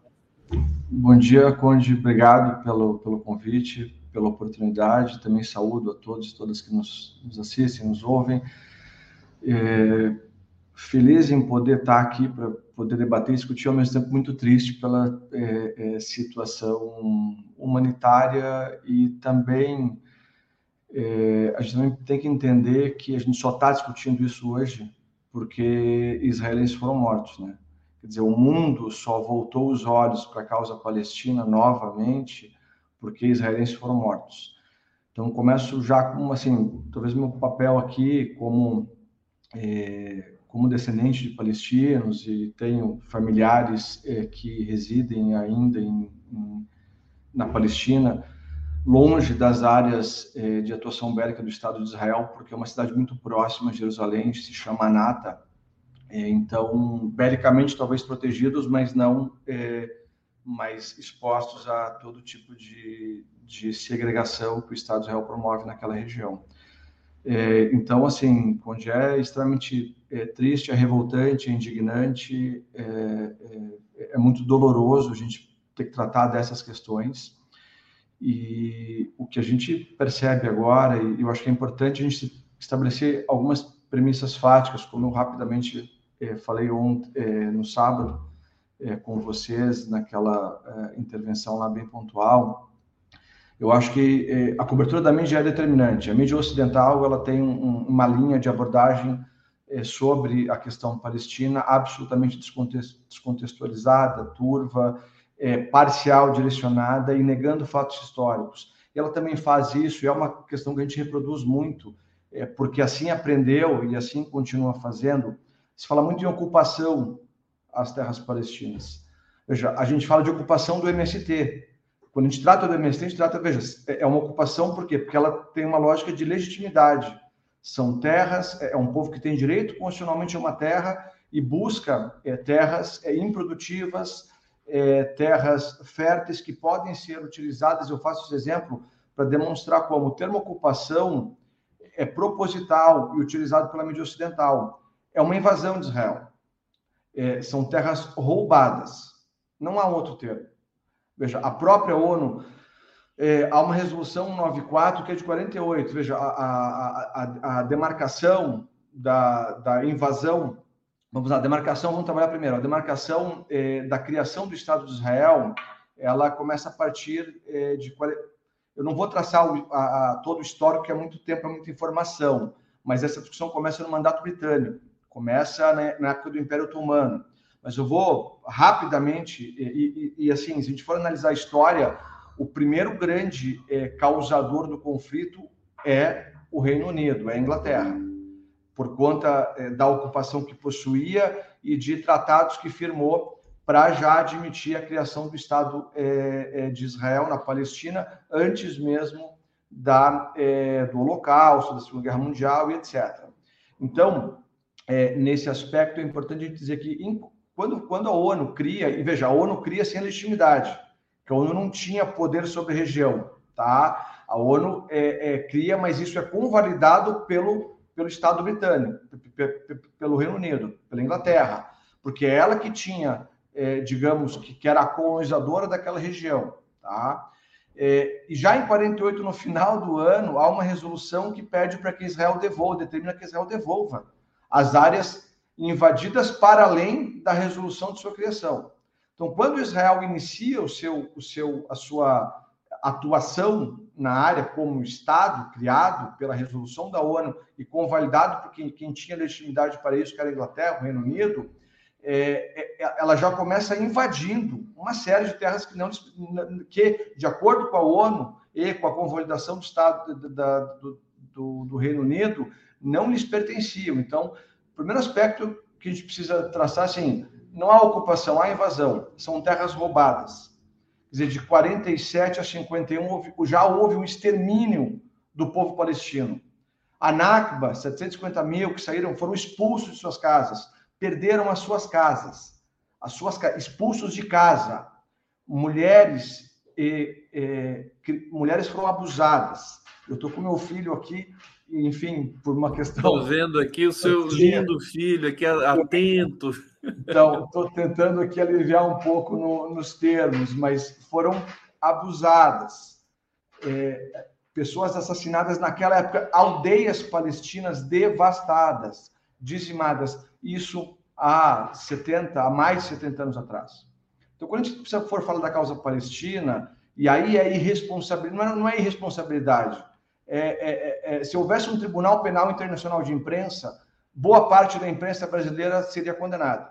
Bom dia, Conde. Obrigado pelo, pelo convite, pela oportunidade. Também saúdo a todos e todas que nos, nos assistem, nos ouvem. É, feliz em poder estar aqui para poder debater e discutir, ao mesmo tempo muito triste pela é, é, situação humanitária e também é, a gente também tem que entender que a gente só está discutindo isso hoje porque israelenses foram mortos, né? Quer dizer, o mundo só voltou os olhos para a causa palestina novamente porque israelenses foram mortos. Então, começo já com, assim, talvez meu papel aqui como é, como descendente de palestinos e tenho familiares é, que residem ainda em, em, na Palestina, longe das áreas é, de atuação bélica do Estado de Israel, porque é uma cidade muito próxima a Jerusalém, se chama Anata. É, então, belicamente talvez protegidos, mas não mais expostos a todo tipo de, de segregação que o Estado de Israel promove naquela região. É, então, assim, onde é extremamente é, triste, é revoltante, é indignante, é, é, é, muito doloroso a gente ter que tratar dessas questões. E o que a gente percebe agora, e eu acho que é importante a gente estabelecer algumas premissas fáticas, como eu rapidamente é, falei ontem, é, no sábado, com vocês, naquela intervenção lá bem pontual, eu acho que eh, a cobertura da mídia é determinante. A mídia ocidental ela tem um, uma linha de abordagem eh, sobre a questão palestina absolutamente descontextualizada, turva, eh, parcial, direcionada e negando fatos históricos. E ela também faz isso, e é uma questão que a gente reproduz muito, porque assim aprendeu e assim continua fazendo. Se fala muito em ocupação às terras palestinas. Veja, a gente fala de ocupação do MST, quando a gente trata do MST, a gente trata, veja, é uma ocupação, por quê? Porque ela tem uma lógica de legitimidade. São terras, é, é um povo que tem direito constitucionalmente a uma terra e busca é, terras é, improdutivas, é, terras férteis que podem ser utilizadas. Eu faço esse exemplo para demonstrar como o termo ocupação é proposital e utilizado pela mídia ocidental. É uma invasão de Israel. É, são terras roubadas. Não há outro termo. Veja, a própria ONU, é, há uma resolução 94 que é de 48. Veja, a, a, a, a demarcação da, da invasão, vamos lá, a demarcação, vamos trabalhar primeiro, a demarcação é, da criação do Estado de Israel, ela começa a partir é, de... Eu não vou traçar o, a, todo o histórico, que é muito tempo, é muita informação, mas essa discussão começa no mandato britânico, começa né, na época do Império Otomano. Mas eu vou rapidamente, e, e, e assim, se a gente for analisar a história, o primeiro grande é, causador do conflito é o Reino Unido, é a Inglaterra, por conta é, da ocupação que possuía e de tratados que firmou para já admitir a criação do Estado é, é de Israel na Palestina, antes mesmo da, é, do Holocausto, da Segunda Guerra Mundial e etc. Então, é, nesse aspecto, é importante a gente dizer que, quando, quando a ONU cria, e veja, a ONU cria sem legitimidade, que a ONU não tinha poder sobre a região, tá? A ONU é, é, cria, mas isso é convalidado pelo, pelo Estado britânico, pelo Reino Unido, pela Inglaterra, porque é ela que tinha, é, digamos, que, que era a colonizadora daquela região, tá? É, e já em 48, no final do ano, há uma resolução que pede para que Israel devolva, determina que Israel devolva as áreas invadidas para além da resolução de sua criação. Então, quando Israel inicia o seu, o seu, a sua atuação na área como Estado criado pela resolução da ONU e convalidado por quem, quem tinha legitimidade para isso, que era a Inglaterra, o Reino Unido, é, é, ela já começa invadindo uma série de terras que, não, que, de acordo com a ONU e com a convalidação do Estado da, do, do, do Reino Unido, não lhes pertenciam. Então, primeiro aspecto que a gente precisa traçar, assim, não há ocupação, há invasão. São terras roubadas. Quer dizer, de 47 a 51, houve, já houve um extermínio do povo palestino. A Nakba, 750 mil que saíram, foram expulsos de suas casas, perderam as suas casas, as suas expulsos de casa. Mulheres, e, e, mulheres foram abusadas. Eu estou com meu filho aqui enfim, por uma questão. Estou vendo aqui o seu lindo filho aqui atento. Então, estou tentando aqui aliviar um pouco no, nos termos, mas foram abusadas. É, pessoas assassinadas naquela época, aldeias palestinas devastadas, dizimadas. Isso há 70, há mais de 70 anos atrás. Então, quando a gente for falar da causa palestina, e aí é irresponsabilidade, não é, é irresponsabilidade. É, é, é, é, se houvesse um Tribunal Penal Internacional de Imprensa, boa parte da imprensa brasileira seria condenada,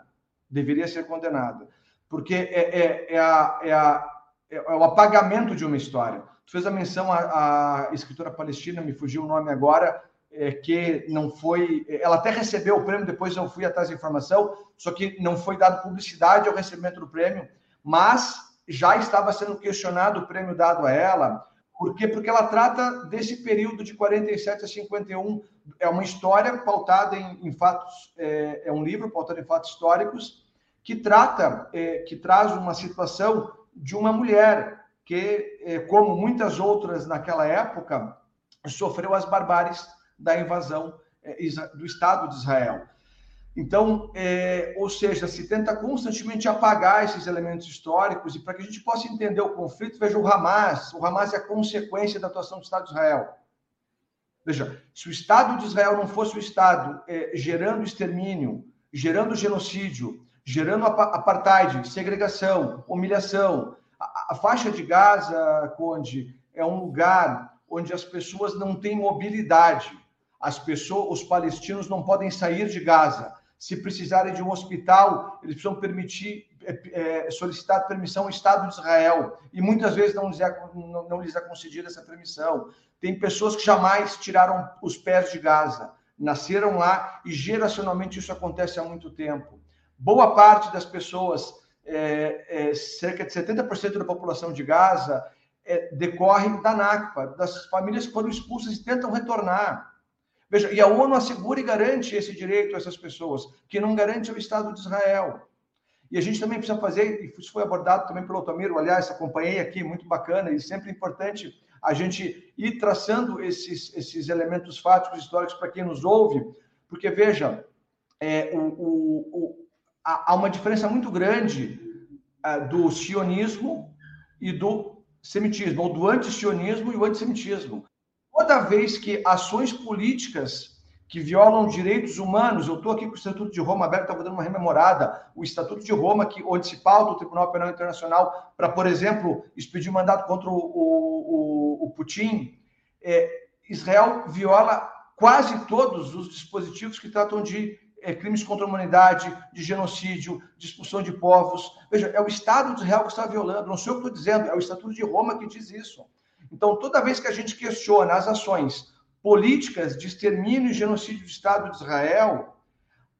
deveria ser condenada, porque é, é, a, a, é, o apagamento de uma história. Tu fez a menção à, à escritora palestina, me fugiu o nome agora, é, que não foi. Ela até recebeu o prêmio, depois eu fui atrás da informação, só que não foi dado publicidade ao recebimento do prêmio, mas já estava sendo questionado o prêmio dado a ela. Por quê? Porque ela trata desse período de 47 a 51. É uma história pautada em, em fatos, é, é, um livro pautado em fatos históricos que trata, é, que traz uma situação de uma mulher que, é, como muitas outras naquela época, sofreu as barbáries da invasão é, do Estado de Israel. Então, é, ou seja, se tenta constantemente apagar esses elementos históricos e para que a gente possa entender o conflito, veja o Hamas. O Hamas é a consequência da atuação do Estado de Israel. Veja, se o Estado de Israel não fosse o Estado é, gerando extermínio, gerando genocídio, gerando apartheid, segregação, humilhação, a, a faixa de Gaza, Conde, é um lugar onde as pessoas não têm mobilidade as pessoas, os palestinos não podem sair de Gaza. Se precisarem de um hospital, eles precisam permitir, é, é, solicitar permissão ao Estado de Israel. E muitas vezes não lhes, é, não, não lhes é concedida essa permissão. Tem pessoas que jamais tiraram os pés de Gaza, nasceram lá e geracionalmente isso acontece há muito tempo. Boa parte das pessoas, é, é, cerca de 70% da população de Gaza, é, decorre da Nakba, das famílias que foram expulsas e tentam retornar. Veja, e a ONU assegura e garante esse direito a essas pessoas, que não garante ao Estado de Israel. E a gente também precisa fazer, e isso foi abordado também pelo Otomiro, aliás, acompanhei aqui, muito bacana, e sempre importante a gente ir traçando esses, esses elementos fáticos históricos para quem nos ouve, porque, veja, é, o, o, o, há uma diferença muito grande uh, do sionismo e do semitismo, ou do anti-sionismo e o antissemitismo. Toda vez que ações políticas que violam direitos humanos, eu estou aqui com o Estatuto de Roma aberto, estava dando uma rememorada, o Estatuto de Roma, que, onde se pauta o Tribunal Penal Internacional para, por exemplo, expedir mandato contra o, o, o Putin, é, Israel viola quase todos os dispositivos que tratam de é, crimes contra a humanidade, de genocídio, de expulsão de povos. Veja, é o Estado de Israel que está violando, não sou eu que estou dizendo, é o Estatuto de Roma que diz isso. Então, toda vez que a gente questiona as ações políticas de extermínio e genocídio do Estado de Israel,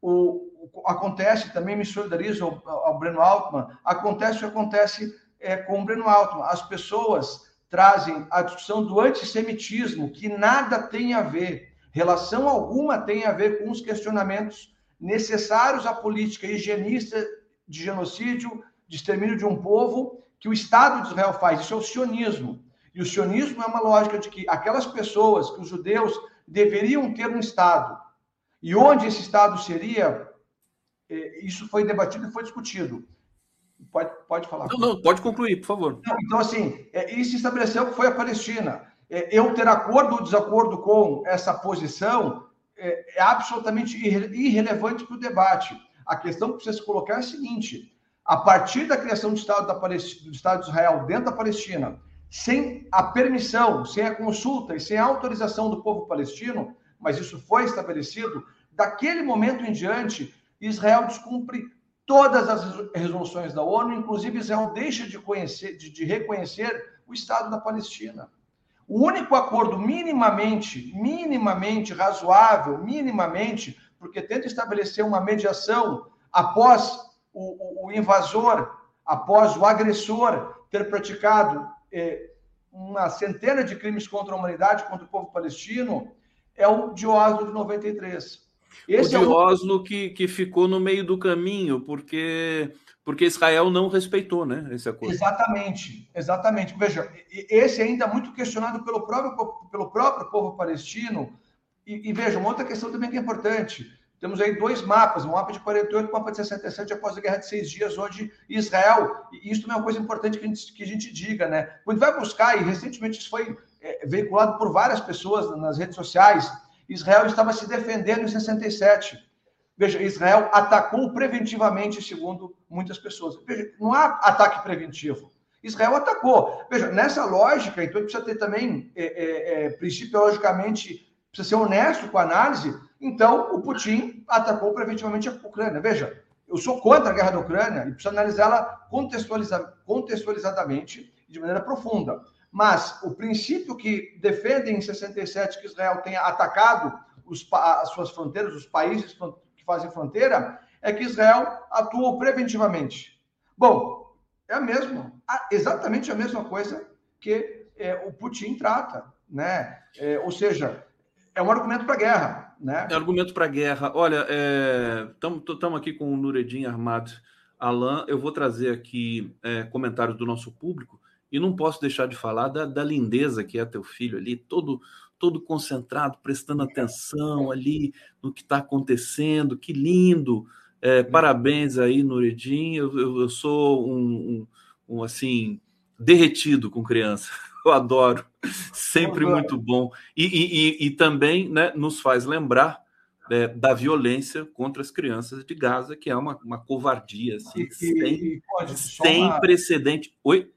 o, o acontece, também me solidarizo ao, ao, Breno Altman, acontece o que acontece é, com o Breno Altman. As pessoas trazem a discussão do antissemitismo, que nada tem a ver, relação alguma tem a ver com os questionamentos necessários à política higienista de genocídio, de extermínio de um povo, que o Estado de Israel faz. Isso é o sionismo. E o sionismo é uma lógica de que aquelas pessoas, que os judeus deveriam ter um Estado, e onde esse Estado seria, é, isso foi debatido e foi discutido. Pode, pode falar. Não, não, pode concluir, por favor. então, assim, é, isso estabeleceu que foi a Palestina. É, eu ter acordo ou desacordo com essa posição é, é absolutamente irrelevante para o debate. A questão que precisa se colocar é a seguinte: a partir da criação do Estado, da Palestina, do Estado de Israel dentro da Palestina, sem a permissão, sem a consulta e sem a autorização do povo palestino, mas isso foi estabelecido, daquele momento em diante, Israel descumpre todas as resoluções da ONU, inclusive Israel deixa de, conhecer, de, de reconhecer o Estado da Palestina. O único acordo minimamente, minimamente razoável, minimamente, porque tenta estabelecer uma mediação após o, o, o invasor, após o agressor ter praticado é, uma centena de crimes contra a humanidade, contra o povo palestino, é o de Oslo de 93. Esse o de é o... Oslo que, que ficou no meio do caminho, porque, porque Israel não respeitou né, esse acordo. Exatamente, exatamente. Veja, esse ainda é muito questionado pelo próprio, pelo próprio povo palestino, e, e veja, uma outra questão também que é importante. Temos aí dois mapas, um mapa de 48 e um mapa de 67, após a Guerra de Seis Dias, onde Israel, e isso é uma coisa importante que a gente, que a gente diga, né? Quando vai buscar, e recentemente isso foi é, veiculado por várias pessoas nas redes sociais, Israel estava se defendendo em 67. Veja, Israel atacou preventivamente, segundo muitas pessoas. Veja, não há ataque preventivo. Israel atacou. Veja, nessa lógica, então precisa ter também é, é, é, princípio, logicamente, precisa ser honesto com a análise. Então, o Putin atacou preventivamente a Ucrânia. Veja, eu sou contra a guerra da Ucrânia e preciso analisá-la contextualiza, contextualizadamente e de maneira profunda. Mas o princípio que defendem em 67 que Israel tenha atacado os, as suas fronteiras, os países que fazem fronteira, é que Israel atuou preventivamente. Bom, é a mesma, exatamente a mesma coisa que é, o Putin trata, né? É, ou seja, é um argumento para guerra, né? É argumento para guerra. Olha, estamos é, aqui com o Nureddin Armado Alan. Eu vou trazer aqui é, comentários do nosso público e não posso deixar de falar da, da lindeza que é teu filho ali, todo todo concentrado, prestando atenção ali no que está acontecendo. Que lindo! É, parabéns aí, Nureddin. Eu, eu, eu sou um, um, um, assim derretido com criança. Eu adoro, sempre muito bom. E, e, e, também né, nos faz lembrar é, da violência contra as crianças de Gaza, que é uma, uma covardia assim, e, sem, pode, sem uma... precedente. Oi?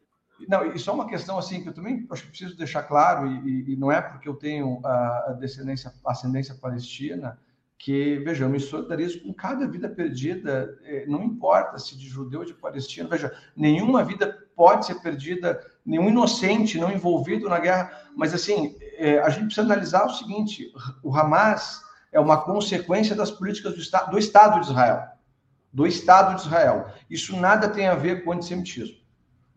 Não, e só uma questão assim que eu também acho que preciso deixar claro, e, e não é porque eu tenho a descendência, ascendência palestina, que, veja, eu me solidarizo com cada vida perdida, é, não importa se de judeu ou de palestino, veja, nenhuma vida pode ser perdida, nenhum inocente não envolvido na guerra, mas assim, é, a gente precisa analisar o seguinte, o Hamas é uma consequência das políticas do Estado, do Estado de Israel, do Estado de Israel. Isso nada tem a ver com antissemitismo.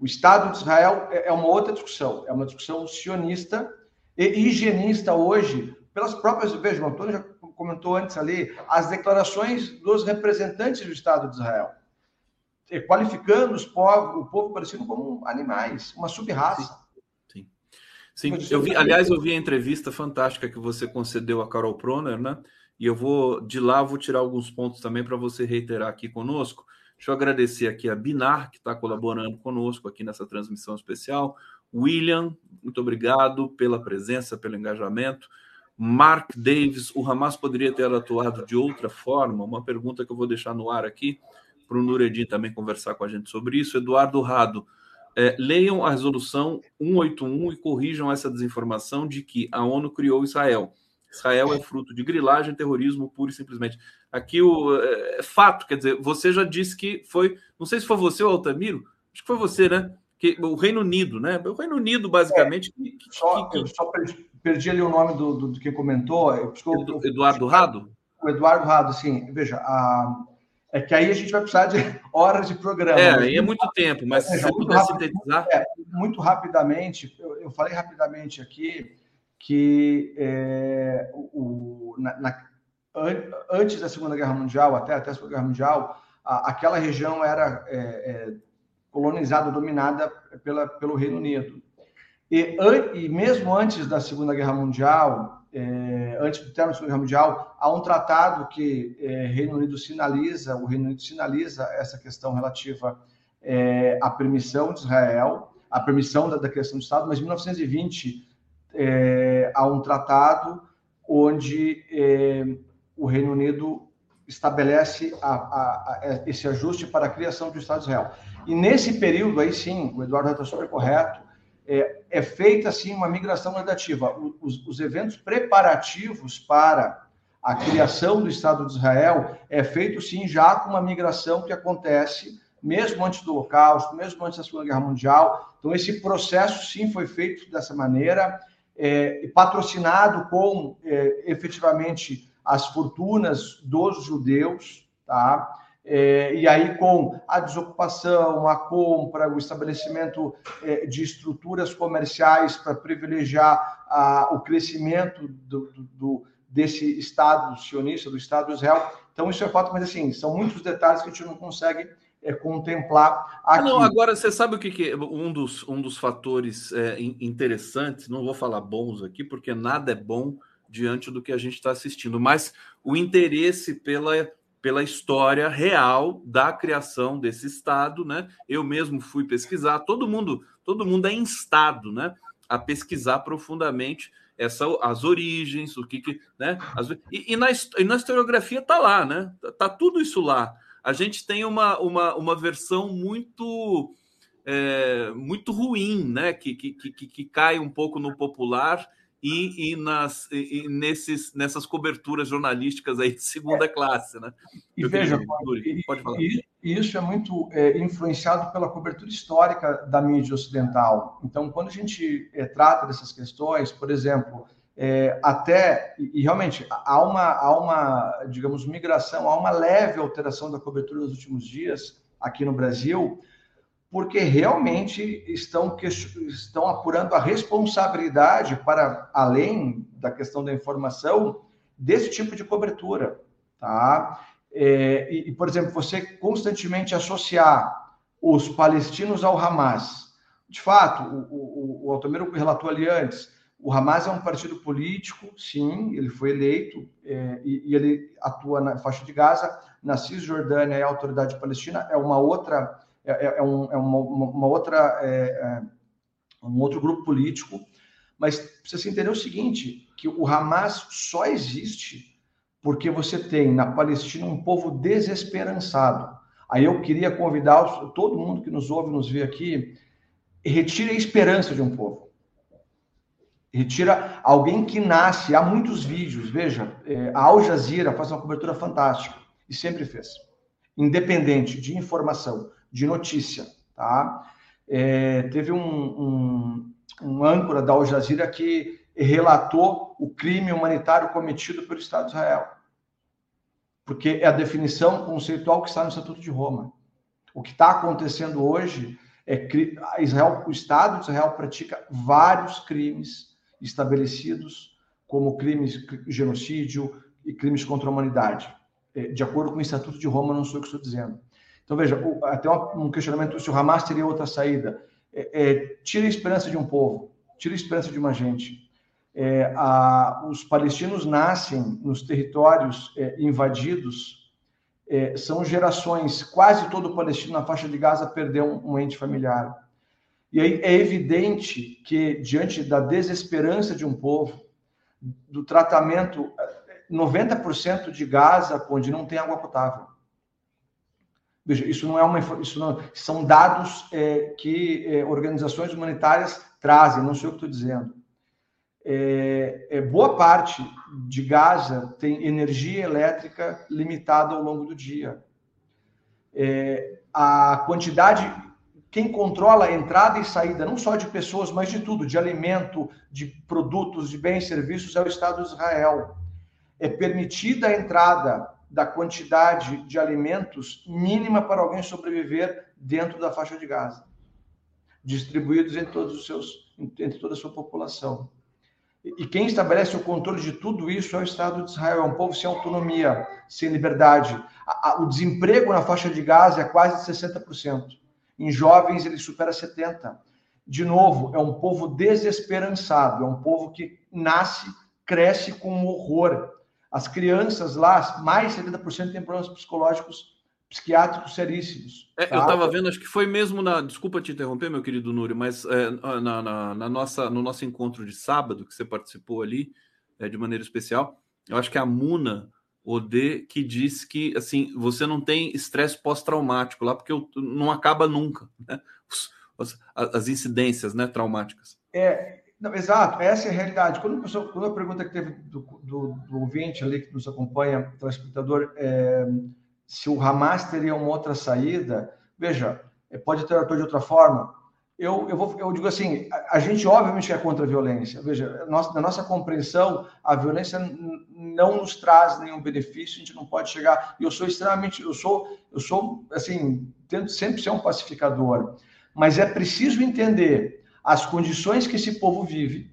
O Estado de Israel é, é uma outra discussão, é uma discussão sionista e higienista hoje, pelas próprias. Veja, o Antônio já comentou antes ali, as declarações dos representantes do Estado de Israel, qualificando os povos, o povo palestino como animais, uma sub-raça. Sim. Sim. Sim. Eu vi, aliás, eu vi a entrevista fantástica que você concedeu a Carol Proner, né? E eu vou de lá vou tirar alguns pontos também para você reiterar aqui conosco. Deixa eu agradecer aqui a Binar, que está colaborando conosco aqui nessa transmissão especial. William, muito obrigado pela presença, pelo engajamento. Mark Davis, o Hamas poderia ter atuado de outra forma? Uma pergunta que eu vou deixar no ar aqui para o Nureddin também conversar com a gente sobre isso. Eduardo Rado, é, leiam a resolução 181 e corrijam essa desinformação de que a ONU criou Israel. Israel é fruto de grilagem, terrorismo puro e simplesmente. Aqui o é, é, fato, quer dizer, você já disse que foi, não sei se foi você ou Altamiro, acho que foi você, né? Que o Reino Unido, né? O Reino Unido, basicamente. É, que, só, que, só perdi, perdi, ali o nome do, do, do que comentou. Eu, Eduardo Rado? O Eduardo Rado, sim. Veja, a, é que aí a gente vai precisar de horas de programa. É, aí é muito tempo, mas se você puder sintetizar. É, muito rapidamente, eu, eu, falei rapidamente aqui que é, o, na, na, antes da Segunda Guerra Mundial, até, até a Segunda Guerra Mundial, a, aquela região era é, é, colonizada, dominada pela, pelo Reino Unido. E, e mesmo antes da Segunda Guerra Mundial, é, antes do término da Segunda Guerra Mundial, há um tratado que é, Reino Unido sinaliza, o Reino Unido sinaliza essa questão relativa é, à permissão de Israel, à permissão da, da do Estado, mas em 1920 é, há um tratado onde é, o Reino Unido estabelece a, a, a, esse ajuste para a criação do Estado de Israel. E nesse período, aí sim, o Eduardo está super correto, é, é, feita assim uma migração gradativa. Os, os, eventos preparativos para a criação do Estado de Israel é feito sim já com uma migração que acontece mesmo antes do Holocausto, mesmo antes da Segunda Guerra Mundial. Então esse processo sim foi feito dessa maneira é, patrocinado com é, efetivamente as fortunas dos judeus, tá? É, e aí com a desocupação, a compra, o estabelecimento é, de estruturas comerciais para privilegiar a, o crescimento do, do, desse Estado sionista, do Estado de Israel. Então, isso é fato, mas assim, são muitos detalhes que a gente não consegue é, contemplar aqui. Não, agora você sabe o que, que é um dos, um dos fatores é, interessantes, não vou falar bons aqui, porque nada é bom diante do que a gente está assistindo, mas o interesse pela, pela história real da criação desse Estado, né? Eu mesmo fui pesquisar, todo mundo, todo mundo é instado, né? A pesquisar profundamente essa, as origens, o que, que né? As, e, e, na, e na historiografia está lá, né? Tá, tá tudo isso lá. A gente tem uma, uma, uma versão muito é, muito ruim, né? Que, que, que, que cai um pouco no popular e, e, nas, e, nesses, nessas coberturas jornalísticas aí de segunda é. classe, né? E veja, pode falar. E, isso é muito é, influenciado pela cobertura histórica da mídia ocidental. Então, quando a gente é, trata dessas questões, por exemplo, é, até e, realmente há uma, há uma, digamos, migração, há uma leve alteração da cobertura nos últimos dias aqui no Brasil porque realmente estão, estão apurando a responsabilidade para além da questão da informação desse tipo de cobertura, tá? É, e, por exemplo, você constantemente associar os palestinos ao Hamas. De fato, o, o, o Altamiro relatou ali antes, o Hamas é um partido político, sim, ele foi eleito é, e, e, ele atua na faixa de Gaza, na Cisjordânia e a Autoridade Palestina é uma outra é, é, é, um, é uma, uma, outra, é, é, um outro grupo político, mas precisa entender o seguinte, que o Hamas só existe porque você tem na Palestina um povo desesperançado. Aí eu queria convidar todo mundo que nos ouve, nos vê aqui, retire a esperança de um povo. Retira alguém que nasce. Há muitos vídeos, veja, a Al Jazeera faz uma cobertura fantástica e sempre fez, independente de informação de notícia, tá? É, teve um, um, um, âncora da Al Jazeera que relatou o crime humanitário cometido pelo Estado de Israel, porque é a definição conceitual que está no Estatuto de Roma. O que está acontecendo hoje é que Israel, o Estado de Israel pratica vários crimes estabelecidos como crimes genocídio e crimes contra a humanidade. É, de acordo com o Estatuto de Roma, não sou eu que estou dizendo. Então, veja, até um questionamento se o Hamas teria outra saída. É, é, tira a esperança de um povo, tira a esperança de uma gente. É, a, os palestinos nascem nos territórios é, invadidos, é, são gerações, quase todo palestino na faixa de Gaza perdeu um, um ente familiar. E aí é evidente que, diante da desesperança de um povo, do tratamento, 90% de Gaza, onde não tem água potável. Veja, isso não é uma isso não, são dados é, que é, organizações humanitárias trazem, não sei o que estou dizendo. É, é, boa parte de Gaza tem energia elétrica limitada ao longo do dia. É, a quantidade, quem controla a entrada e saída, não só de pessoas, mas de tudo, de alimento, de produtos, de bens e serviços, é o Estado de Israel. É permitida a entrada da quantidade de alimentos mínima para alguém sobreviver dentro da faixa de Gaza, distribuídos entre todos os seus, entre toda a sua população. E quem estabelece o controle de tudo isso é o Estado de Israel, é um povo sem autonomia, sem liberdade. O desemprego na faixa de Gaza é quase 60%. Em jovens ele supera 70%. De novo, é um povo desesperançado, é um povo que nasce, cresce com horror as crianças lá, mais de 70% têm problemas psicológicos, psiquiátricos seríssimos. É, tá? Eu estava vendo, acho que foi mesmo na. Desculpa te interromper, meu querido Núrio, mas é, na, na, na, nossa, no nosso encontro de sábado, que você participou ali, é, de maneira especial, eu acho que a Muna Ode que disse que assim você não tem estresse pós-traumático lá, porque não acaba nunca, né? As, as incidências né, traumáticas. É, não, exato, essa é a realidade. Quando, pessoa, quando a pergunta que teve do, do, do, ouvinte ali que nos acompanha, telespectador, é, se o Hamas teria uma outra saída, veja, é, pode ter ator de outra forma. Eu, eu, vou, eu digo assim, a, a gente obviamente é contra a violência. Veja, nós, na nossa compreensão, a violência não nos traz nenhum benefício, a gente não pode chegar. E eu sou extremamente, eu sou, eu sou assim, tento sempre ser um pacificador, mas é preciso entender as condições que esse povo vive,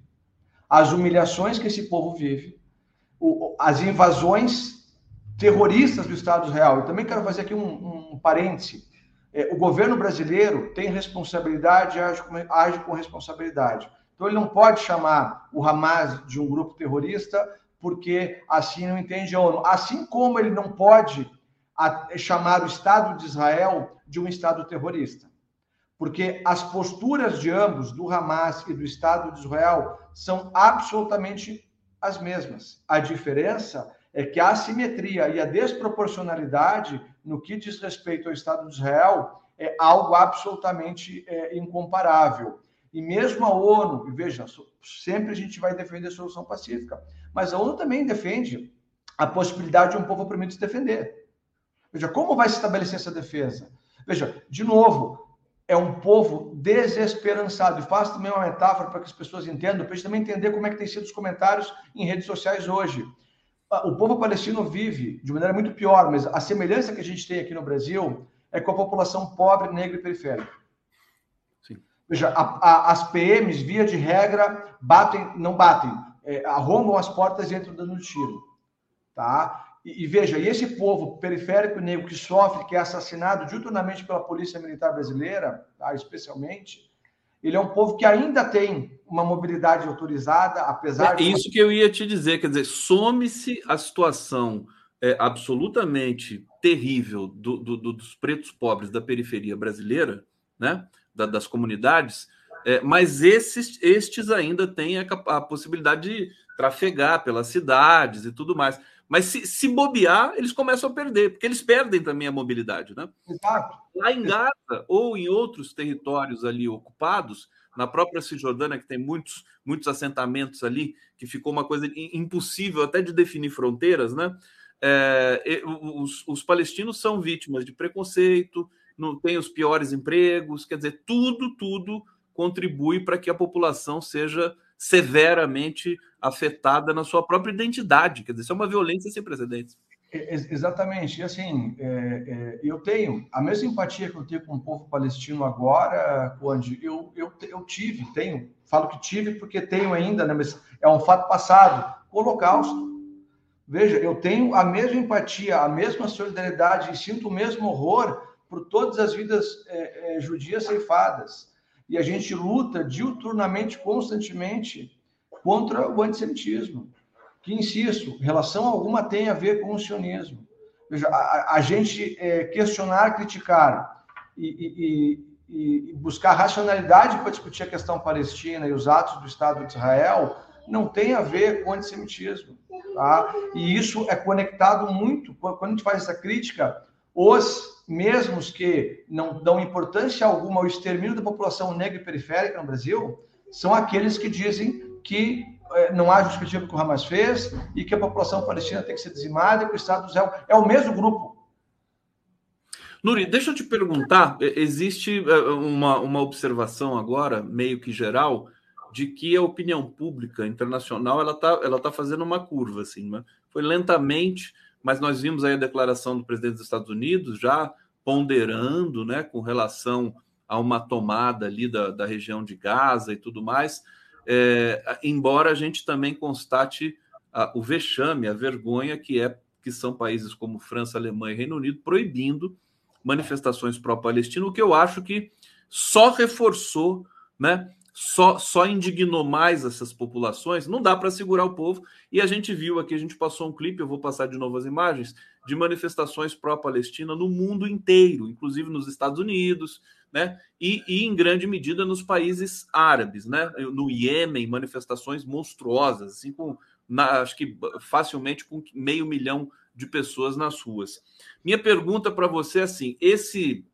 as humilhações que esse povo vive, as invasões terroristas do Estado Israel. Eu também quero fazer aqui um, um parêntese. É, o governo brasileiro tem responsabilidade e age, age com responsabilidade. Então, ele não pode chamar o Hamas de um grupo terrorista porque assim não entende a ONU. Assim como ele não pode chamar o Estado de Israel de um Estado terrorista. Porque as posturas de ambos, do Hamas e do Estado de Israel, são absolutamente as mesmas. A diferença é que a assimetria e a desproporcionalidade no que diz respeito ao Estado de Israel é algo absolutamente é, incomparável. E mesmo a ONU, e veja, sempre a gente vai defender a solução pacífica, mas a ONU também defende a possibilidade de um povo oprimido se defender. Veja, como vai se estabelecer essa defesa? Veja, de novo, é um povo desesperançado. E faço também uma metáfora para que as pessoas entendam, para a gente também entender como é que tem sido os comentários em redes sociais hoje. O povo palestino vive de maneira muito pior, mas a semelhança que a gente tem aqui no Brasil é com a população pobre, negra e periférica. Veja, a, a, as PMs, via de regra, batem, não batem, é, arrombam as portas e entram dando tiro. Tá? E, e, veja, e esse povo periférico negro que sofre, que é assassinado diuturnamente pela Polícia Militar Brasileira, tá? especialmente, ele é um povo que ainda tem uma mobilidade autorizada, apesar é de. Isso que eu ia te dizer, quer dizer, some-se a situação é, absolutamente terrível do, do, do, dos pretos pobres da periferia brasileira, né? da, das comunidades, é, mas esses, estes ainda têm a, a, possibilidade de trafegar pelas cidades e tudo mais. Mas se, se bobear, eles começam a perder, porque eles perdem também a mobilidade. Né? Exato. Lá em Gaza ou em outros territórios ali ocupados, na própria Cisjordânia, que tem muitos, muitos assentamentos ali, que ficou uma coisa impossível até de definir fronteiras, né? É, os, os palestinos são vítimas de preconceito, não tem os piores empregos, quer dizer, tudo, tudo contribui para que a população seja severamente afetada na sua própria identidade. Quer dizer, isso é uma violência sem precedentes. Exatamente. E assim, é, é, eu tenho a mesma empatia que eu tenho com o povo palestino agora, onde eu, eu, eu tive, tenho, falo que tive porque tenho ainda, né, mas é um fato passado, o Holocausto. Veja, eu tenho a mesma empatia, a mesma solidariedade e sinto o mesmo horror por todas as vidas é, é, judias ceifadas. E a gente luta diuturnamente, constantemente, contra o antissemitismo, que, insisto, relação alguma tem a ver com o sionismo. Veja, a, a gente é, questionar, criticar e, e, e, buscar racionalidade para discutir a questão palestina e os atos do Estado de Israel não tem a ver com antissemitismo. Tá? E isso é conectado muito, quando a gente faz essa crítica, os mesmos que não dão importância alguma ao extermínio da população negra e periférica no Brasil, são aqueles que dizem que eh, não há justificativa que o Hamas fez e que a população palestina tem que ser dizimada e que o Estado de Israel é o mesmo grupo. Nuri, deixa eu te perguntar, existe eh, uma, uma observação agora, meio que geral, de que a opinião pública internacional ela está ela tá fazendo uma curva, assim, né? foi lentamente, mas nós vimos aí a declaração do presidente dos Estados Unidos já ponderando né, com relação a uma tomada ali da, da região de Gaza e tudo mais, é, embora a gente também constate a, o vexame, a vergonha que é que são países como França, Alemanha e Reino Unido proibindo manifestações pró-Palestina, o que eu acho que só reforçou né, só, só indignou mais essas populações, não dá para segurar o povo. E a gente viu aqui, a gente passou um clipe, eu vou passar de novo as imagens, de manifestações pró-Palestina no mundo inteiro, inclusive nos Estados Unidos, né? E, e, em grande medida nos países árabes, né? No Iêmen, manifestações monstruosas, assim, com na, acho que facilmente com meio milhão de pessoas nas ruas. Minha pergunta para você é assim: esse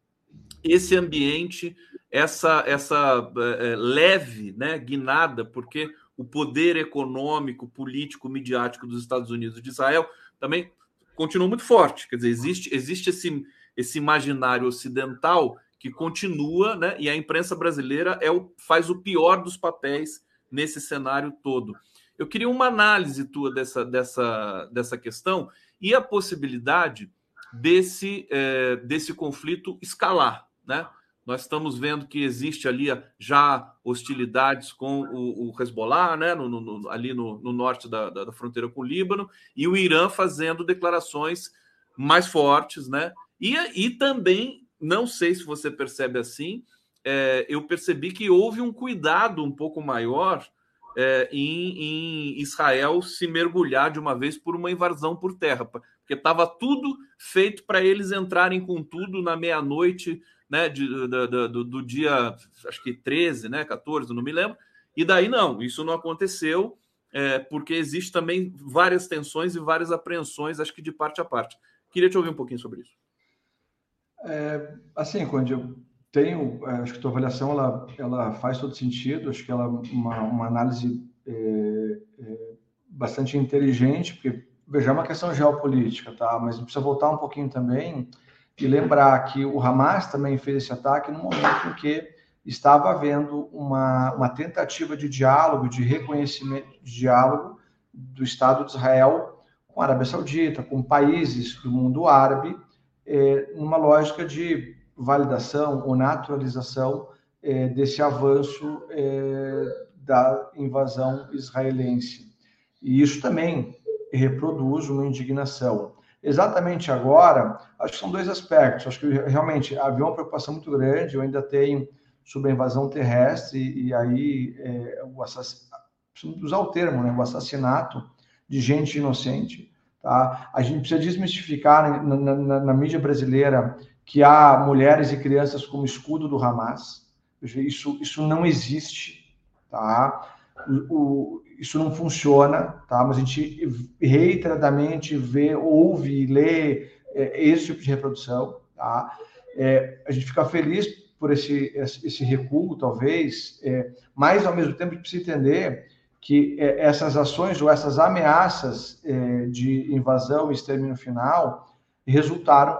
esse ambiente essa, essa é, leve né, guinada, porque o poder econômico, político, midiático dos Estados Unidos e de Israel também continua muito forte. Quer dizer, existe, existe esse, esse imaginário ocidental que continua, né, e a imprensa brasileira é o, faz o pior dos papéis nesse cenário todo. Eu queria uma análise tua dessa, dessa, dessa questão e a possibilidade desse, é, desse conflito escalar, né? Nós estamos vendo que existe ali já hostilidades com o, o Hezbollah, né, no, no, ali no, no norte da, da, da, fronteira com o Líbano, e o Irã fazendo declarações mais fortes, né? E, e também, não sei se você percebe assim, é, eu percebi que houve um cuidado um pouco maior é, em, em, Israel se mergulhar de uma vez por uma invasão por terra, porque estava tudo feito para eles entrarem com tudo na meia-noite né, de, do, do, do, dia, acho que 13, né, 14, não me lembro, e daí não, isso não aconteceu, é, porque existe também várias tensões e várias apreensões, acho que de parte a parte. Queria te ouvir um pouquinho sobre isso. É, assim, quando eu tenho, é, acho que a tua avaliação ela, ela faz todo sentido, acho que ela é uma, uma análise é, é, bastante inteligente, porque veja, é uma questão geopolítica, tá? Mas precisa voltar um pouquinho também e lembrar que o Hamas também fez esse ataque no momento em que estava havendo uma, uma tentativa de diálogo, de reconhecimento de diálogo do Estado de Israel com a Arábia Saudita, com países do mundo árabe, é, numa lógica de validação ou naturalização é, desse avanço é, da invasão israelense. E isso também reproduz uma indignação. Exatamente agora, acho que são dois aspectos. Acho que realmente havia uma preocupação muito grande. Eu ainda tenho sobre a invasão terrestre e, aí é, o assassinato, usar o termo, né, o assassinato de gente inocente. Tá? A gente precisa desmistificar na, na, na, na mídia brasileira que há mulheres e crianças como escudo do Hamas. Isso, isso não existe, tá? O, isso não funciona, tá? Mas a gente reiteradamente vê, ouve, lê é, esse tipo de reprodução, tá? É, a gente fica feliz por esse, esse recuo, talvez, é, mas ao mesmo tempo a gente precisa entender que é, essas ações ou essas ameaças é, de invasão e extermínio final resultaram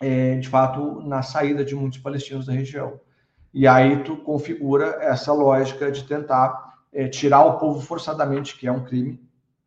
é, de fato, na saída de muitos palestinos da região. E aí tu configura essa lógica de tentar é, tirar o povo forçadamente, que é um crime,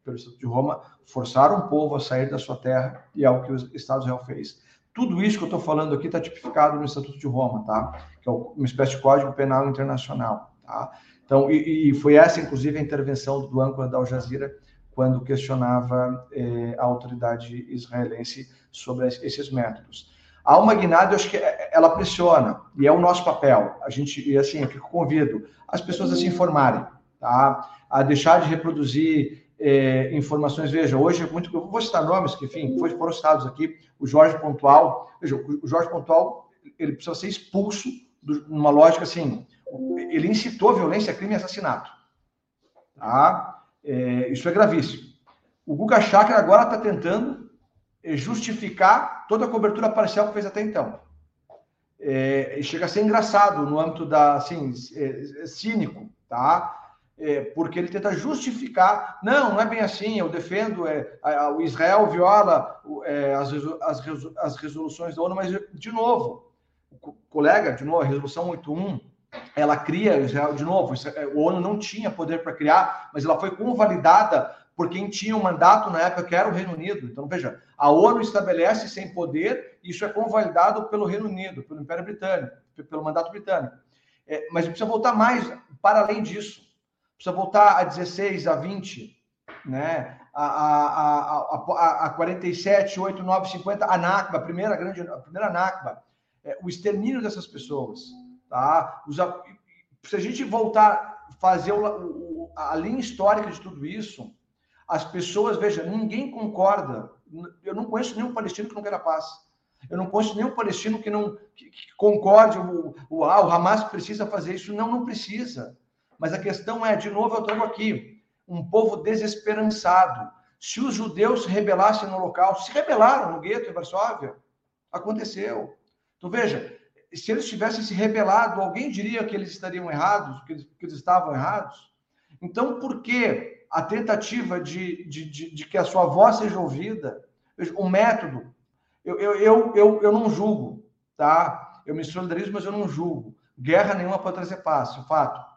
pelo Estatuto de Roma, forçar um povo a sair da sua terra, e é o que o Estado de Israel fez. Tudo isso que eu estou falando aqui está tipificado no Estatuto de Roma, tá? Que é uma espécie de Código Penal Internacional, tá? Então, e, e foi essa, inclusive, a intervenção do âncora da Al Jazeera quando questionava eh, a autoridade israelense sobre esses métodos. A alma guinada, eu acho que ela pressiona, e é o nosso papel. A gente, e assim, eu convido as pessoas a se informarem, tá? A deixar de reproduzir é, informações. Veja, hoje, muito, eu vou citar nomes que, enfim, foram citados aqui, o Jorge Pontual. Veja, o Jorge Pontual, ele precisa ser expulso numa lógica assim, ele incitou violência, crime e assassinato. Tá? É, isso é gravíssimo. O Guga Chakra agora está tentando justificar toda a cobertura parcial que fez até então. É, chega a ser engraçado no âmbito da, assim, é, é cínico, tá? É, porque ele tenta justificar, não, não é bem assim, eu defendo, é, a, a, o Israel viola é, as, as, as resoluções da ONU, mas, de novo, o colega, de novo, a resolução 81, ela cria Israel, de novo, o ONU não tinha poder para criar, mas ela foi convalidada por quem tinha um mandato na época, que era o Reino Unido. Então, veja, a ONU estabelece sem poder, isso é convalidado pelo Reino Unido, pelo Império Britânico, pelo mandato britânico. É, mas precisa voltar mais para além disso. Precisa voltar a 16, a 20, né? a, a, a, a, a 47, 8, 9, 50, a NACBA, a primeira grande, a primeira NACBA, é, o extermínio dessas pessoas. Tá? Os, se a gente voltar, fazer o, o, a linha histórica de tudo isso, as pessoas, veja, ninguém concorda. Eu não conheço nenhum palestino que não queira paz. Eu não conheço nenhum palestino que não que, que concorde, o, o, ah, o Hamas precisa fazer isso. Não, não precisa. Mas a questão é, de novo, eu trago aqui, um povo desesperançado. Se os judeus se rebelassem no local, se rebelaram no gueto em Varsóvia, aconteceu. Então, veja, se eles tivessem se rebelado, alguém diria que eles estariam errados, que eles, que eles estavam errados? Então, por que a tentativa de, de, de, de, que a sua voz seja ouvida, o método, eu, eu, eu, eu, eu não julgo, tá? Eu me solidarizo, mas eu não julgo. Guerra nenhuma pode trazer paz, fato.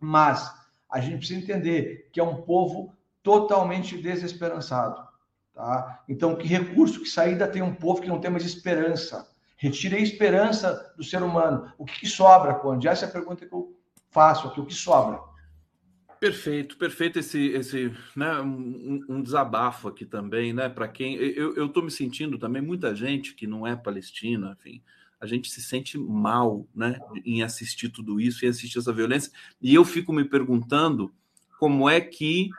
Mas a gente precisa entender que é um povo totalmente desesperançado, tá? Então, que recurso, que saída tem um povo que não tem mais esperança? Retire a esperança do ser humano. O que, que sobra, Conde? Essa é a pergunta que eu faço aqui. O que sobra? Perfeito, perfeito esse, esse né, um, um desabafo aqui também, né? Para quem eu estou me sentindo também, muita gente que não é palestina, enfim, a gente se sente mal, né, em assistir tudo isso e assistir essa violência. E eu fico me perguntando como é que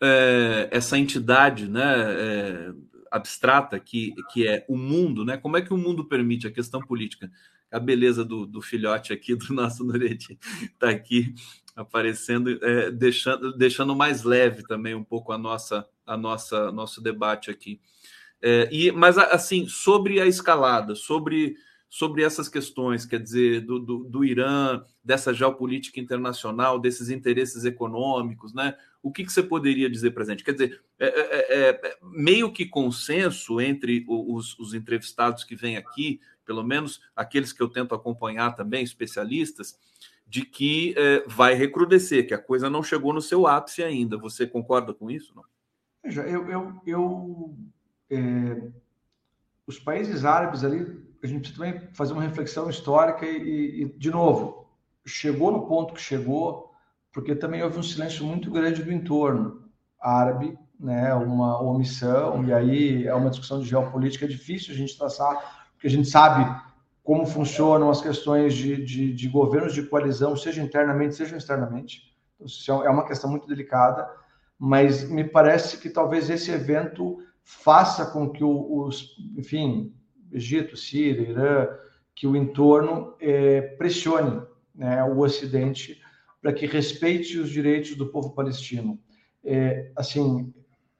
é, essa entidade né, é, abstrata que, que é o mundo, né? Como é que o mundo permite a questão política? A beleza do, do filhote aqui, do nosso Nuretti, está aqui aparecendo, é, deixando, deixando mais leve também um pouco a nossa, a nossa nosso debate aqui. E, mas assim, sobre a escalada, sobre sobre essas questões, quer dizer, do, do, do, Irã, dessa geopolítica internacional, desses interesses econômicos, né? O que, que você poderia dizer para gente? Quer dizer, é, é, é, é, meio que consenso entre os, os entrevistados que vêm aqui, pelo menos aqueles que eu tento acompanhar também, especialistas, de que é, vai recrudescer, que a coisa não chegou no seu ápice ainda. Você concorda com isso? Não? Veja, eu, eu, eu é, os países árabes ali a gente precisa também fazer uma reflexão histórica e, e, de novo, chegou no ponto que chegou, porque também houve um silêncio muito grande do entorno árabe, né, uma omissão, e aí é uma discussão de geopolítica, é difícil a gente traçar, porque a gente sabe como funcionam as questões de, de, de governos de coalizão, seja internamente, seja externamente. Então, isso é uma questão muito delicada, mas me parece que talvez esse evento faça com que os, enfim, Egito, Síria, Irã, que o entorno é, pressione né, o Ocidente para que respeite os direitos do povo palestino. É, assim,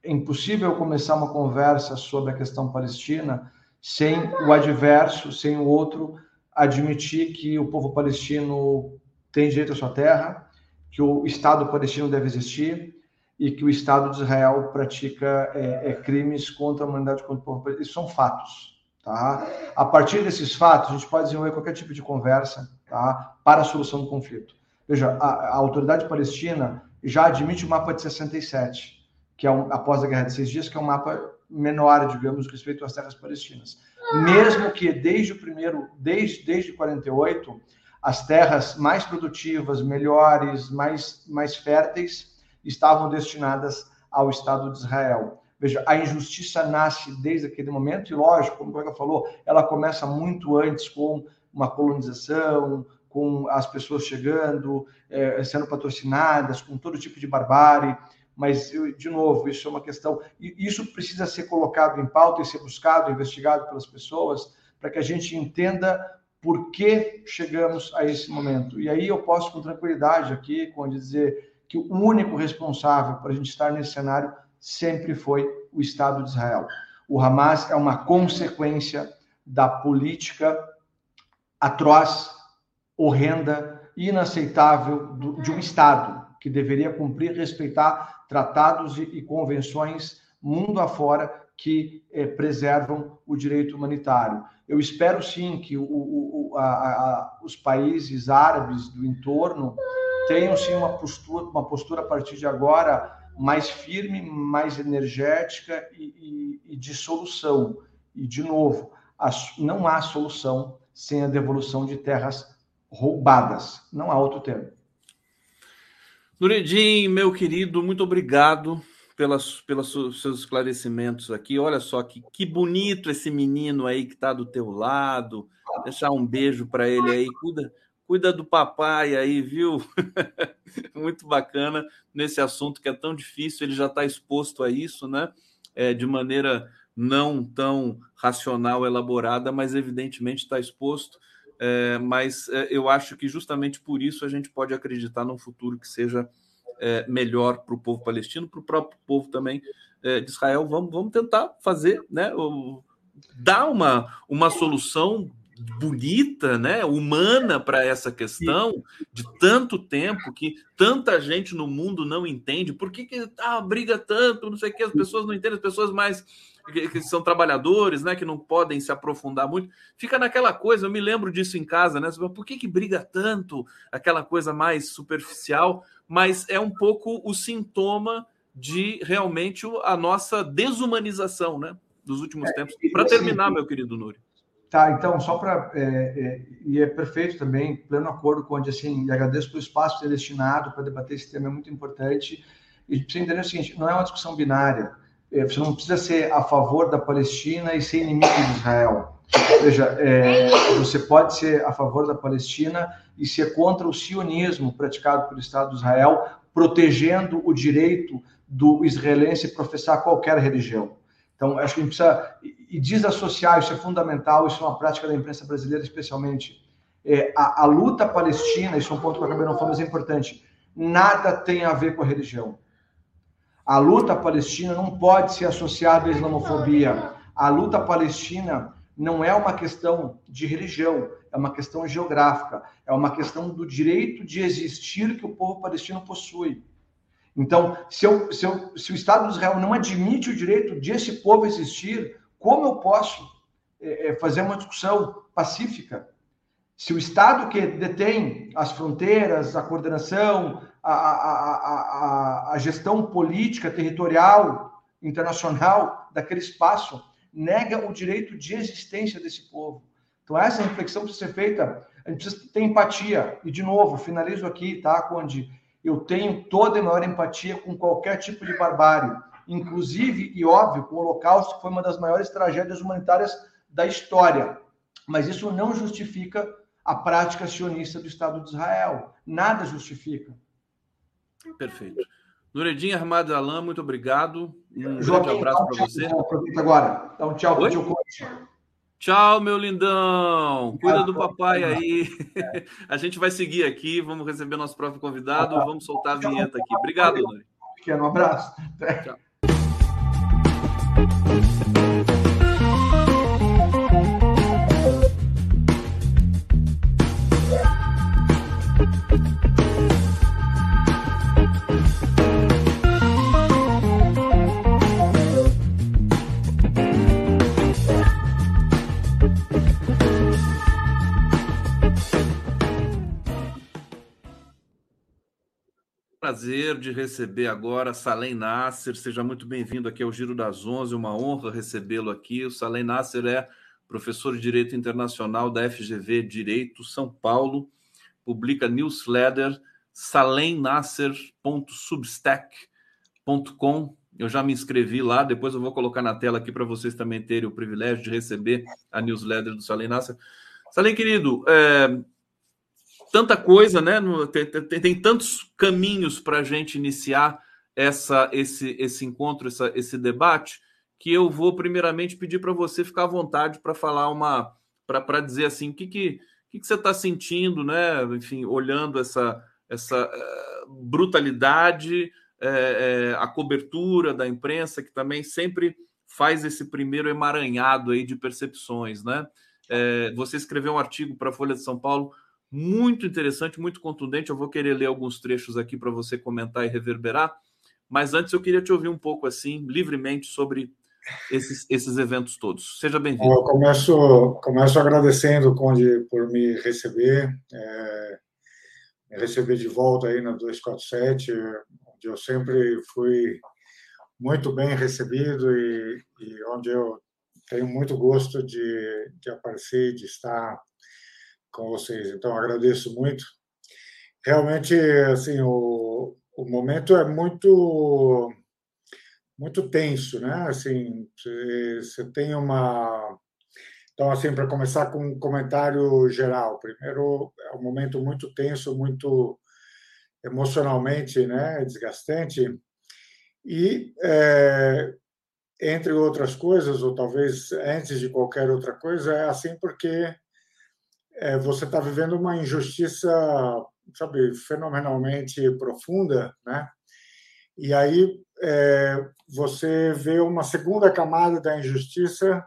é impossível começar uma conversa sobre a questão palestina sem o adverso, sem o outro admitir que o povo palestino tem direito à sua terra, que o Estado palestino deve existir e que o Estado de Israel pratica é, é, crimes contra a humanidade, contra o povo palestino. Isso são fatos. Tá? A partir desses fatos, a gente pode desenvolver qualquer tipo de conversa tá? para a solução do conflito. Veja, a, a autoridade palestina já admite o mapa de 67, que é um, após a Guerra de Seis Dias, que é um mapa menor, digamos, respeito às terras palestinas. Mesmo que desde o primeiro, desde, desde 48, as terras mais produtivas, melhores, mais, mais férteis, estavam destinadas ao Estado de Israel. Veja, a injustiça nasce desde aquele momento, e lógico, como o colega falou, ela começa muito antes com uma colonização, com as pessoas chegando, é, sendo patrocinadas, com todo tipo de barbárie. Mas, eu, de novo, isso é uma questão. E isso precisa ser colocado em pauta e ser buscado, investigado pelas pessoas, para que a gente entenda por que chegamos a esse momento. E aí eu posso, com tranquilidade aqui, com dizer que o único responsável para a gente estar nesse cenário sempre foi o Estado de Israel. O Hamas é uma consequência da política atroz, horrenda, inaceitável de um Estado que deveria cumprir, respeitar tratados e, convenções mundo afora que eh, preservam o direito humanitário. Eu espero sim que o, o, a, a, os países árabes do entorno tenham sim uma postura, uma postura a partir de agora mais firme, mais energética e, e, e de solução. E, de novo, a, não há solução sem a devolução de terras roubadas. Não há outro termo. Nureddin, meu querido, muito obrigado pelas, pelos seus esclarecimentos aqui. Olha só que, que bonito esse menino aí que está do teu lado. Deixar um beijo para ele aí. Cuida, Cuida do papai aí, viu? Muito bacana nesse assunto que é tão difícil, ele já está exposto a isso, né? É, de maneira não tão racional, elaborada, mas evidentemente está exposto. É, mas é, eu acho que justamente por isso a gente pode acreditar num futuro que seja é, melhor para o povo palestino, para o próprio povo também é, de Israel. Vamos, vamos tentar fazer, né? O, dar uma, uma solução bonita, né, humana para essa questão de tanto tempo que tanta gente no mundo não entende. Por que, que ah, briga tanto? Não sei o que, as pessoas não entendem, as pessoas mais que, são trabalhadores, né, que não podem se aprofundar muito. Fica naquela coisa, eu me lembro disso em casa, né? Por que, que briga tanto? Aquela coisa mais superficial, mas é um pouco o sintoma de realmente a nossa desumanização, né? Dos últimos é, tempos. Para terminar, meu querido Núrio. Tá, então, só para. É, é, e é perfeito também, pleno acordo com onde, assim, e agradeço pelo espaço ter destinado para debater esse tema, é muito importante. E precisa entender o seguinte: não é uma discussão binária. É, você não precisa ser a favor da Palestina e ser inimigo de Israel. Veja, é, você pode ser a favor da Palestina e ser contra o sionismo praticado pelo Estado de Israel protegendo o direito do israelense professar qualquer religião. Então, acho que a gente precisa e desassociar, isso é fundamental, isso é uma prática da imprensa brasileira, especialmente. É, a, a, luta palestina, isso é um ponto que eu acabei não falando, mas é importante, nada tem a ver com a religião. A luta palestina não pode ser associada à islamofobia. A luta palestina não é uma questão de religião, é uma questão geográfica, é uma questão do direito de existir que o povo palestino possui. Então, se, eu, se, eu, se o Estado de Israel não admite o direito de esse povo existir, como eu posso é, é, fazer uma discussão pacífica? Se o Estado que detém as fronteiras, a coordenação, a, a, a, a gestão política, territorial, internacional daquele espaço, nega o direito de existência desse povo. Então, essa reflexão precisa ser feita, a gente precisa ter empatia. E, de novo, finalizo aqui, tá, Conde? Eu tenho toda a maior empatia com qualquer tipo de barbárie, inclusive, e óbvio, com o Holocausto, que foi uma das maiores tragédias humanitárias da história. Mas isso não justifica a prática sionista do Estado de Israel. Nada justifica. Perfeito. Nuredinha Armado Alain, muito obrigado. Um Joaquim, grande abraço para você. Aproveita agora. Então, tchau para o Tchau, meu lindão. Cuida do papai aí. A gente vai seguir aqui, vamos receber nosso próprio convidado, vamos soltar a vinheta aqui. Obrigado, Nuri. Um abraço. Tchau. Prazer de receber agora Salem Nasser. Seja muito bem-vindo aqui ao Giro das Onze. Uma honra recebê-lo aqui. O Salem Nasser é professor de Direito Internacional da FGV Direito São Paulo. Publica newsletter salemnasser.substack.com. Eu já me inscrevi lá, depois eu vou colocar na tela aqui para vocês também terem o privilégio de receber a newsletter do Salem Nasser. Salem, querido, é, tanta coisa, né? Tem, tem, tem tantos caminhos para a gente iniciar essa, esse, esse encontro, essa, esse debate, que eu vou primeiramente pedir para você ficar à vontade para falar uma. para dizer assim, o que, que, que, que você está sentindo, né? Enfim, olhando essa, essa uh, brutalidade, uh, uh, a cobertura da imprensa, que também sempre faz esse primeiro emaranhado aí de percepções, né? você escreveu um artigo para a Folha de São Paulo muito interessante, muito contundente. Eu vou querer ler alguns trechos aqui para você comentar e reverberar. Mas antes eu queria te ouvir um pouco assim, livremente, sobre esses, esses eventos todos. Seja bem-vindo. Eu começo, começo agradecendo, Conde, por me receber, é, me receber de volta aí na 247, onde eu sempre fui muito bem recebido e, e onde eu tenho muito gosto de, de aparecer, de estar com vocês. Então, agradeço muito. Realmente, assim, o, o momento é muito muito tenso, né? Assim, você tem uma então, assim, para começar com um comentário geral, primeiro é um momento muito tenso, muito emocionalmente, né, desgastante e é, entre outras coisas, ou talvez antes de qualquer outra coisa, é assim porque é, você está vivendo uma injustiça, sabe, fenomenalmente profunda, né? E aí é, você vê uma segunda camada da injustiça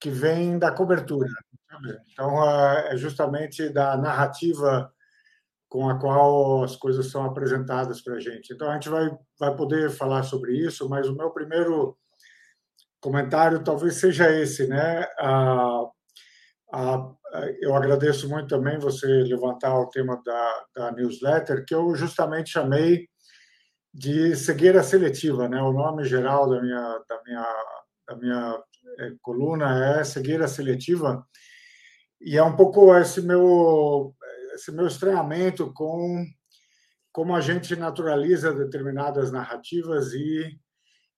que vem da cobertura. Sabe? Então, é justamente da narrativa com a qual as coisas são apresentadas para a gente. Então, a gente vai, vai poder falar sobre isso, mas o meu primeiro comentário talvez seja esse, né? A, eu agradeço muito também você levantar o tema da, da newsletter, que eu justamente chamei de cegueira seletiva, né? O nome geral da minha da minha da minha é, coluna é cegueira seletiva e é um pouco esse meu esse meu estranhamento com como a gente naturaliza determinadas narrativas e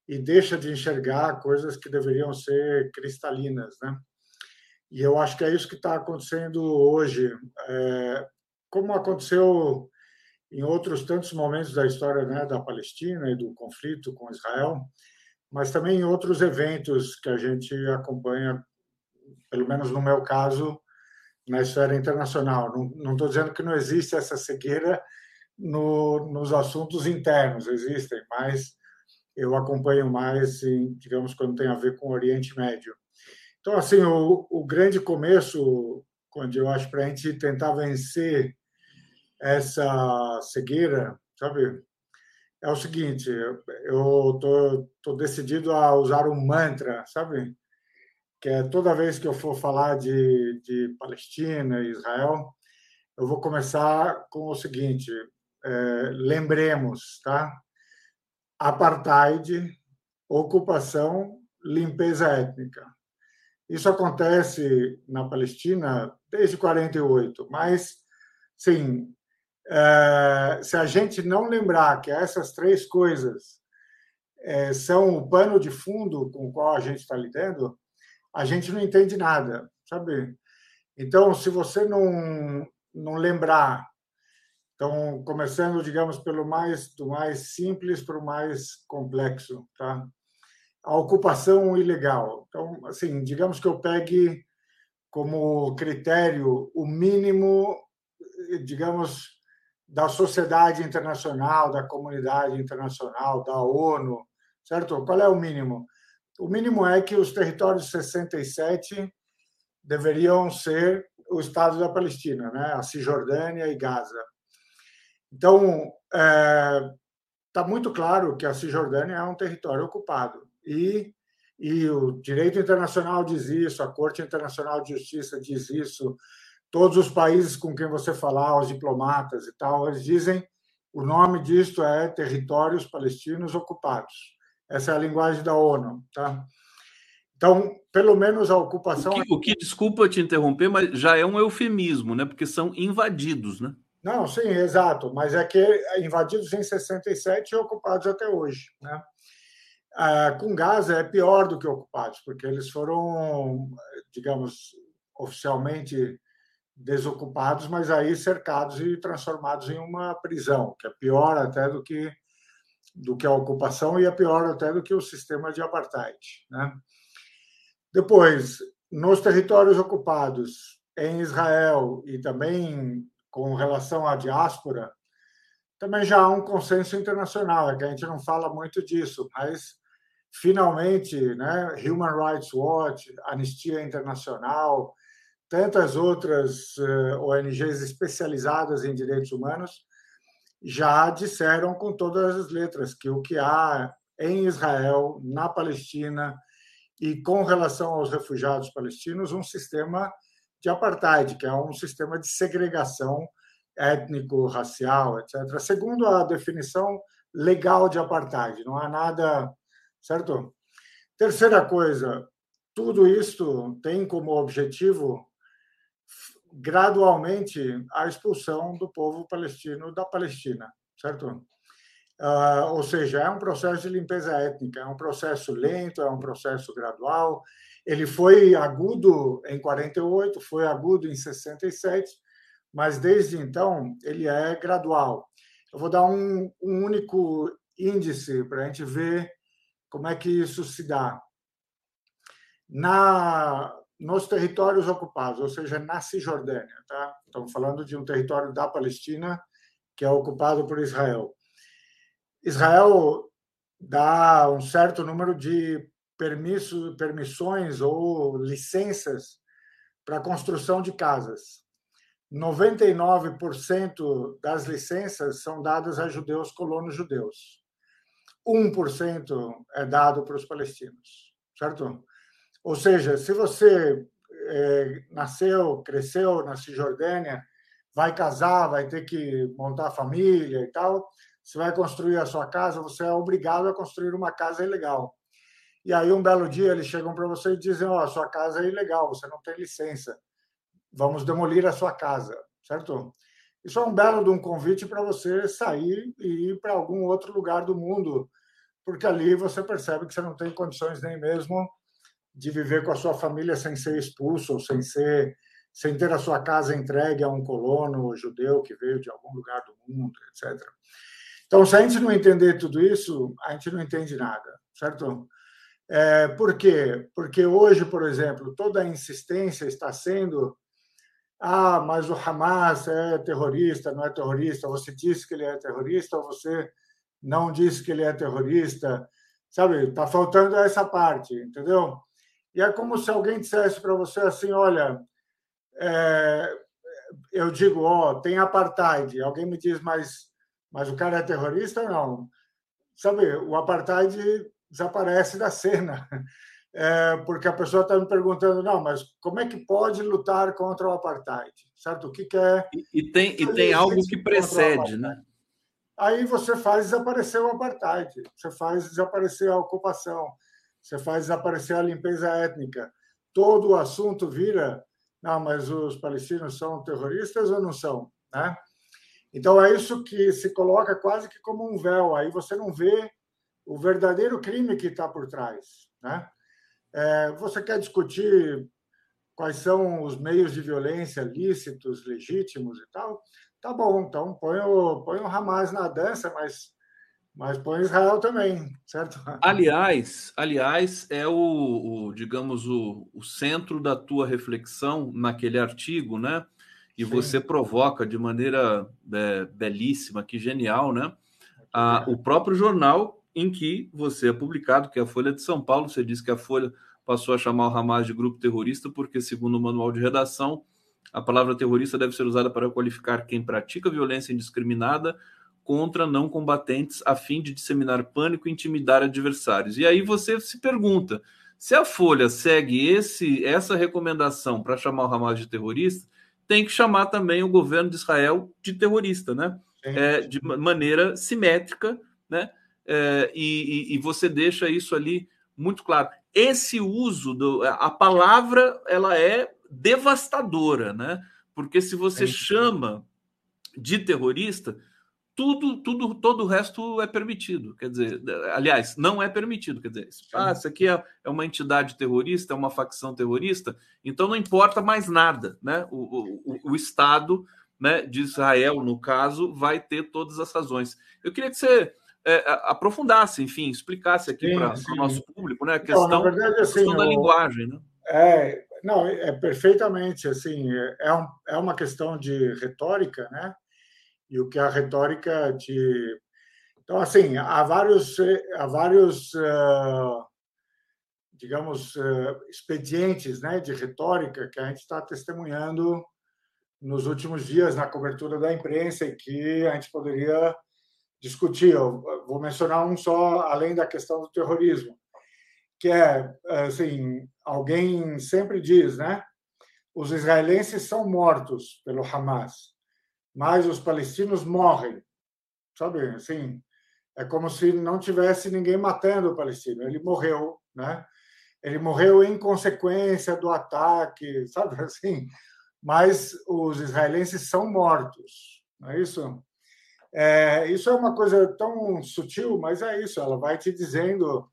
e deixa de enxergar coisas que deveriam ser cristalinas, né? E eu acho que é isso que está acontecendo hoje. É, como aconteceu em outros tantos momentos da história né, da Palestina e do conflito com Israel, mas também em outros eventos que a gente acompanha, pelo menos no meu caso, na esfera internacional. Não estou dizendo que não existe essa cegueira no, nos assuntos internos, existem, mas eu acompanho mais, digamos, quando tem a ver com o Oriente Médio. Então, assim, o, o grande começo, quando eu acho para a gente tentar vencer essa cegueira, sabe? É o seguinte, eu tô, tô decidido a usar um mantra, sabe? Que é toda vez que eu for falar de, de Palestina Israel, eu vou começar com o seguinte: é, lembremos, tá? Apartheid, ocupação, limpeza étnica. Isso acontece na Palestina desde 48, mas sim, é, se a gente não lembrar que essas três coisas é, são o pano de fundo com o qual a gente está lidando, a gente não entende nada, sabe? Então, se você não, não lembrar, então, começando, digamos, pelo mais do mais simples para o mais complexo, tá? A ocupação ilegal. Então, assim, digamos que eu pegue como critério o mínimo, digamos, da sociedade internacional, da comunidade internacional, da ONU, certo? Qual é o mínimo? O mínimo é que os territórios 67 deveriam ser o Estado da Palestina, né? a Cisjordânia e Gaza. Então, está é, tá muito claro que a Cisjordânia é um território ocupado. E, e o direito internacional diz isso, a Corte Internacional de Justiça diz isso, todos os países com quem você falar, os diplomatas e tal, eles dizem o nome disto é territórios palestinos ocupados. Essa é a linguagem da ONU, tá? Então, pelo menos a ocupação. O que, o que, desculpa te interromper, mas já é um eufemismo, né? Porque são invadidos, né? Não, sim, exato. Mas é que invadidos em 67 e ocupados até hoje, né? Ah, com Gaza é pior do que ocupados, porque eles foram, digamos, oficialmente desocupados, mas aí cercados e transformados em uma prisão, que é pior até do que do que a ocupação e é pior até do que o sistema de apartheid, né? Depois, nos territórios ocupados em Israel e também com relação à diáspora, também já há um consenso internacional, é que a gente não fala muito disso, mas finalmente, né, Human Rights Watch, Anistia Internacional, tantas outras eh, ONGs especializadas em direitos humanos já disseram com todas as letras que o que há em Israel, na Palestina e com relação aos refugiados palestinos, um sistema de apartheid, que é um sistema de segregação étnico, racial, etc. Segundo a definição legal de apartheid, não há nada, certo? Terceira coisa, tudo isto tem como objetivo gradualmente a expulsão do povo palestino da Palestina, certo? Uh, ou seja, é um processo de limpeza étnica, é um processo lento, é um processo gradual. Ele foi agudo em 48, foi agudo em 67, mas desde então ele é gradual. Eu vou dar um, um único índice para a gente ver como é que isso se dá. Na nos territórios ocupados, ou seja, na Cisjordânia. Tá? Estamos falando de um território da Palestina que é ocupado por Israel. Israel dá um certo número de permissões ou licenças para construção de casas. 99% das licenças são dadas a judeus colonos judeus. 1% é dado para os palestinos, certo? Ou seja, se você é, nasceu, cresceu na Cisjordânia, vai casar, vai ter que montar família e tal, você vai construir a sua casa, você é obrigado a construir uma casa ilegal. E aí, um belo dia, eles chegam para você e dizem: Ó, oh, sua casa é ilegal, você não tem licença, vamos demolir a sua casa, certo? Isso é um belo de um convite para você sair e ir para algum outro lugar do mundo, porque ali você percebe que você não tem condições nem mesmo de viver com a sua família sem ser expulso ou sem ser sem ter a sua casa entregue a um colono judeu que veio de algum lugar do mundo, etc. Então, se a gente não entender tudo isso, a gente não entende nada, certo? É, por quê? Porque hoje, por exemplo, toda a insistência está sendo ah, mas o Hamas é terrorista, não é terrorista, você disse que ele é terrorista ou você não disse que ele é terrorista, sabe? Está faltando essa parte, entendeu? E é como se alguém dissesse para você assim, olha, é, eu digo, ó, oh, tem apartheid, alguém me diz, mas, mas o cara é terrorista ou não? Sabe, o apartheid desaparece da cena, é, porque a pessoa está me perguntando, não, mas como é que pode lutar contra o apartheid, certo? O que, que é? E, e tem, e tem algo que precede, né? Aí você faz desaparecer o apartheid, você faz desaparecer a ocupação, você faz desaparecer a limpeza étnica. Todo o assunto vira, não, mas os palestinos são terroristas ou não são, né? Então é isso que se coloca quase que como um véu. Aí você não vê o verdadeiro crime que está por trás, né? É, você quer discutir quais são os meios de violência lícitos, legítimos e tal? Tá bom, então põe o, põe o Hamas na dança, mas, mas põe Israel também, certo? Aliás, aliás é o, o digamos, o, o centro da tua reflexão naquele artigo, né? E Sim. você provoca de maneira é, belíssima, que genial, né? Ah, o próprio jornal em que você é publicado, que é a Folha de São Paulo. Você disse que a Folha passou a chamar o Hamas de grupo terrorista, porque, segundo o manual de redação, a palavra terrorista deve ser usada para qualificar quem pratica violência indiscriminada contra não combatentes a fim de disseminar pânico e intimidar adversários. E aí você se pergunta: se a Folha segue esse essa recomendação para chamar o Hamas de terrorista, tem que chamar também o governo de Israel de terrorista, né? É, de maneira simétrica, né? é, e, e, você deixa isso ali muito claro. Esse uso do a palavra ela é devastadora, né? Porque se você é chama de terrorista, tudo, tudo, todo o resto é permitido. Quer dizer, aliás, não é permitido. Quer dizer, ah, isso aqui é, é uma entidade terrorista, é uma facção terrorista, então não importa mais nada, né? O, o, o Estado né, de Israel, no caso, vai ter todas as razões. Eu queria que você é, aprofundasse, enfim, explicasse aqui para o nosso público, né? A questão, não, verdade, assim, questão da linguagem, né? É, não, é perfeitamente assim, é, um, é uma questão de retórica, né? E o que a retórica de então assim há vários há vários uh, digamos uh, expedientes, né, de retórica que a gente está testemunhando nos últimos dias na cobertura da imprensa e que a gente poderia discutir. Eu vou mencionar um só, além da questão do terrorismo, que é, assim, alguém sempre diz, né? Os israelenses são mortos pelo Hamas, mas os palestinos morrem. Sabe, assim, é como se não tivesse ninguém matando o palestino. Ele morreu, né? Ele morreu em consequência do ataque, sabe assim? Mas os israelenses são mortos, não é isso? É, isso é uma coisa tão sutil, mas é isso, ela vai te dizendo.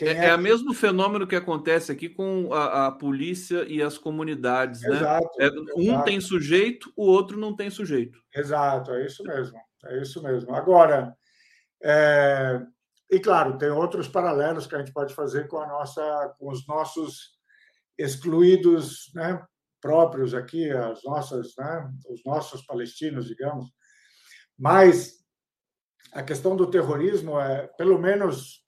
É, é, é o mesmo fenômeno que acontece aqui com a, a polícia e as comunidades, né? Exato, é, um exato. tem sujeito, o outro não tem sujeito. Exato, é isso mesmo. É isso mesmo. Agora, é, e claro, tem outros paralelos que a gente pode fazer com a nossa, com os nossos excluídos, né, próprios aqui, as nossas, né, os nossos palestinos, digamos, mas a questão do terrorismo, é, pelo menos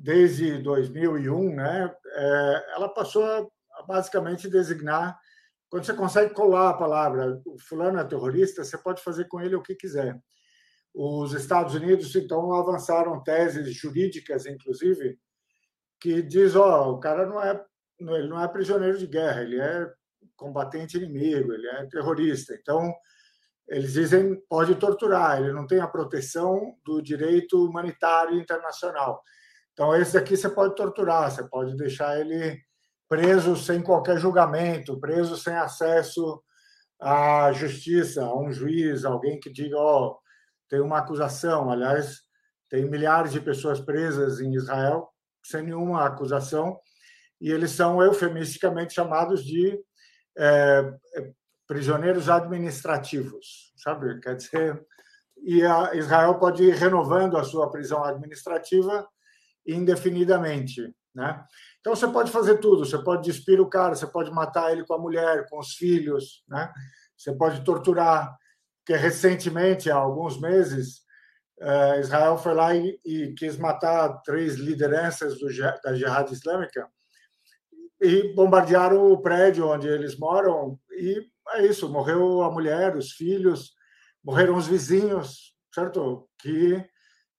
desde 2001, né, é, ela passou a basicamente designar. Quando você consegue colar a palavra o fulano é terrorista, você pode fazer com ele o que quiser. Os Estados Unidos, então, avançaram teses jurídicas, inclusive, que diz, ó, oh, o cara não é, ele não é prisioneiro de guerra, ele é combatente inimigo, ele é terrorista. Então, eles dizem pode torturar, ele não tem a proteção do direito humanitário internacional. Então, esse aqui você pode torturar, você pode deixar ele preso sem qualquer julgamento, preso sem acesso à justiça, a um juiz, alguém que diga, ó, oh, tem uma acusação. Aliás, tem milhares de pessoas presas em Israel sem nenhuma acusação, e eles são eufemisticamente chamados de é, é, prisioneiros administrativos, sabe? Quer dizer, e Israel pode ir renovando a sua prisão administrativa indefinidamente, né? Então você pode fazer tudo, você pode despir o cara, você pode matar ele com a mulher, com os filhos, né? Você pode torturar, porque recentemente, há alguns meses, eh, Israel foi lá e, e quis matar três lideranças do, da Jihad Islâmica e bombardearam o prédio onde eles moram e é isso, morreu a mulher, os filhos, morreram os vizinhos, certo? Que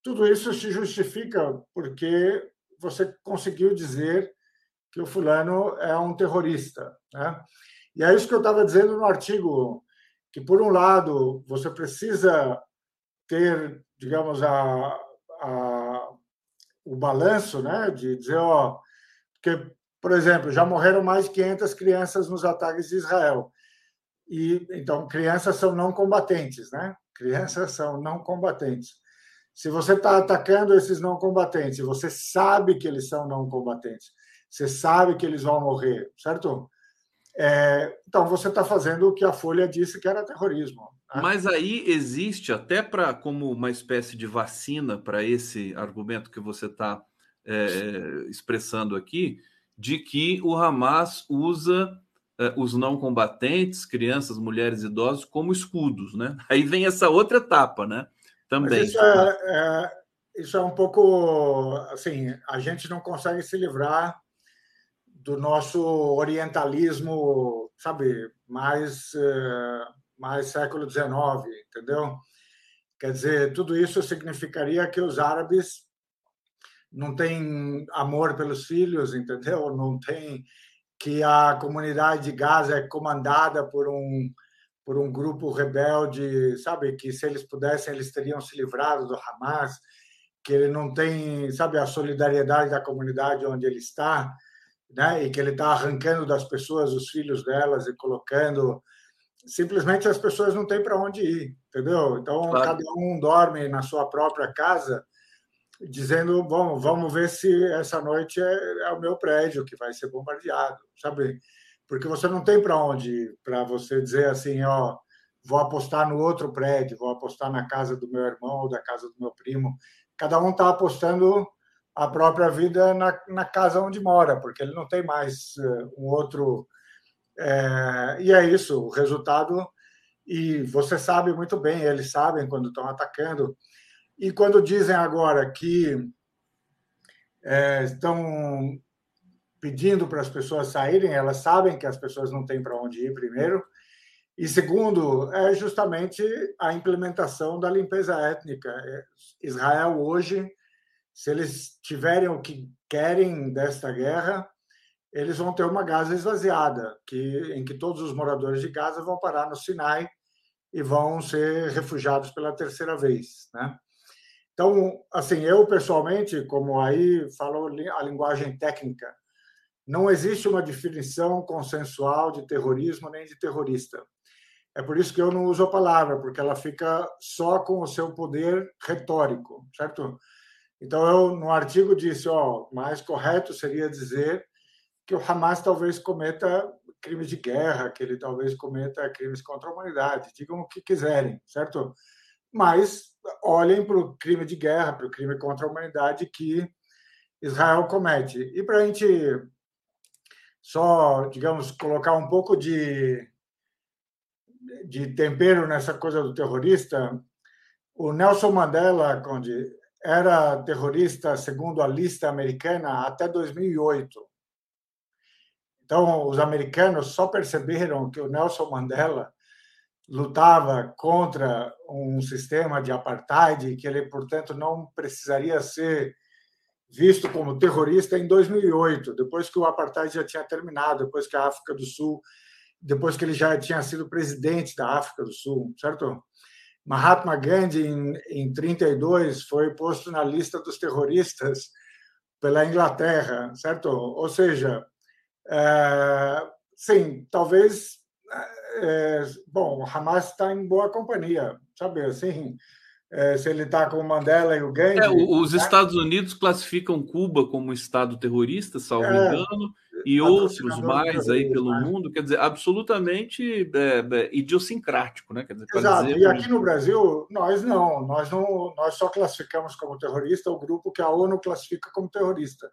tudo isso se justifica porque você conseguiu dizer que o fulano é um terrorista, né? E é isso que eu estava dizendo no artigo, que por um lado você precisa ter, digamos, a, a o balanço, né, de dizer, ó, porque, por exemplo, já morreram mais de 500 crianças nos ataques de Israel. E então crianças são não combatentes, né? Crianças são não combatentes. Se você está atacando esses não combatentes, você sabe que eles são não combatentes, você sabe que eles vão morrer, certo? É, então você está fazendo o que a Folha disse que era terrorismo. Né? Mas aí existe até para como uma espécie de vacina para esse argumento que você está é, expressando aqui, de que o Hamas usa é, os não combatentes, crianças, mulheres, idosos, como escudos, né? Aí vem essa outra etapa, né? Também. Isso é, é, isso é um pouco assim, a gente não consegue se livrar do nosso orientalismo, sabe, mais é, mais século XIX, entendeu? Quer dizer, tudo isso significaria que os árabes não têm amor pelos filhos, entendeu? Não tem que a comunidade de Gaza é comandada por um por um grupo rebelde, sabe, que se eles pudessem eles teriam se livrado do Hamas, que ele não tem, sabe, a solidariedade da comunidade onde ele está, né, e que ele está arrancando das pessoas os filhos delas e colocando simplesmente as pessoas não têm para onde ir, entendeu? Então claro. cada um dorme na sua própria casa dizendo, bom, vamos ver se essa noite é, é o meu prédio que vai ser bombardeado, sabe? Porque você não tem para onde para você dizer assim, ó, vou apostar no outro prédio, vou apostar na casa do meu irmão ou da casa do meu primo. Cada um está apostando a própria vida na, na casa onde mora, porque ele não tem mais uh, um outro. É, e é isso, o resultado. E você sabe muito bem, eles sabem quando estão atacando. E quando dizem agora que é, estão pedindo para as pessoas saírem, elas sabem que as pessoas não têm para onde ir, primeiro. E segundo, é justamente a implementação da limpeza étnica. É, Israel hoje, se eles tiverem o que querem desta guerra, eles vão ter uma Gaza esvaziada, que, em que todos os moradores de Gaza vão parar no Sinai e vão ser refugiados pela terceira vez, né? Então, assim, eu pessoalmente, como aí falou a linguagem técnica, não existe uma definição consensual de terrorismo nem de terrorista. É por isso que eu não uso a palavra, porque ela fica só com o seu poder retórico, certo? Então, eu no artigo disse, ó, mais correto seria dizer que o Hamas talvez cometa crimes de guerra, que ele talvez cometa crimes contra a humanidade, digam o que quiserem, certo? Mas olhem para o crime de guerra, para o crime contra a humanidade que Israel comete. E para a gente só, digamos, colocar um pouco de, de tempero nessa coisa do terrorista, o Nelson Mandela, Conde, era terrorista segundo a lista americana até 2008. Então, os americanos só perceberam que o Nelson Mandela lutava contra um sistema de apartheid, que ele, portanto, não precisaria ser visto como terrorista em 2008, depois que o apartheid já tinha terminado, depois que a África do Sul, depois que ele já tinha sido presidente da África do Sul, certo? Mahatma Gandhi, em, em 32, foi posto na lista dos terroristas pela Inglaterra, certo? Ou seja, é, sim, talvez é, bom, o Hamas está em boa companhia, sabe? Assim, é, se ele está com o Mandela e o Gandhi. É, os né? Estados Unidos classificam Cuba como Estado terrorista, salvo é, engano, e outros mais aí pelo né? mundo, quer dizer, absolutamente é, é, idiosincrático, né? Quer dizer, Exato. Dizer... E aqui no Brasil, nós não, nós não, nós só classificamos como terrorista o grupo que a ONU classifica como terrorista.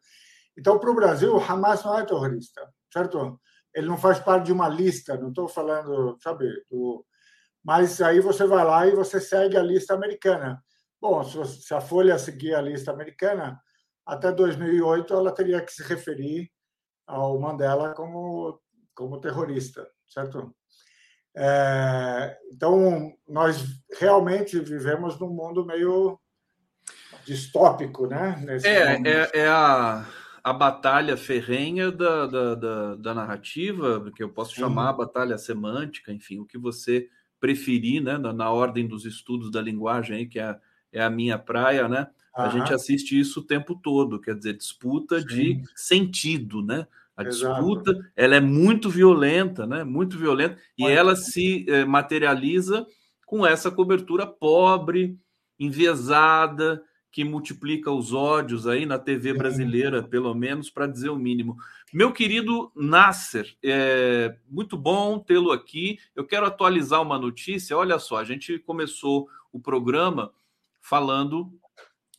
Então, para o Brasil, o Hamas não é terrorista, certo? Ele não faz parte de uma lista, não estou falando, sabe, do... mas aí você vai lá e você segue a lista americana. Bom, se a Folha seguir a lista americana, até 2008 ela teria que se referir ao Mandela como, como terrorista, certo? É, então, nós realmente vivemos num mundo meio distópico, né? é, é, é, a, a batalha ferrenha da, da, da, da narrativa, que eu posso chamar a batalha semântica, enfim, o que você preferir, né? Na, na ordem dos estudos da linguagem, aí, que é, é a minha praia, né? A gente assiste isso o tempo todo, quer dizer, disputa Sim. de sentido, né? A Exato. disputa, ela é muito violenta, né? Muito violenta, e ela se eh, materializa com essa cobertura pobre, enviesada, que multiplica os ódios aí na TV brasileira, pelo menos, para dizer o mínimo. Meu querido Nasser, é muito bom tê-lo aqui. Eu quero atualizar uma notícia. Olha só, a gente começou o programa falando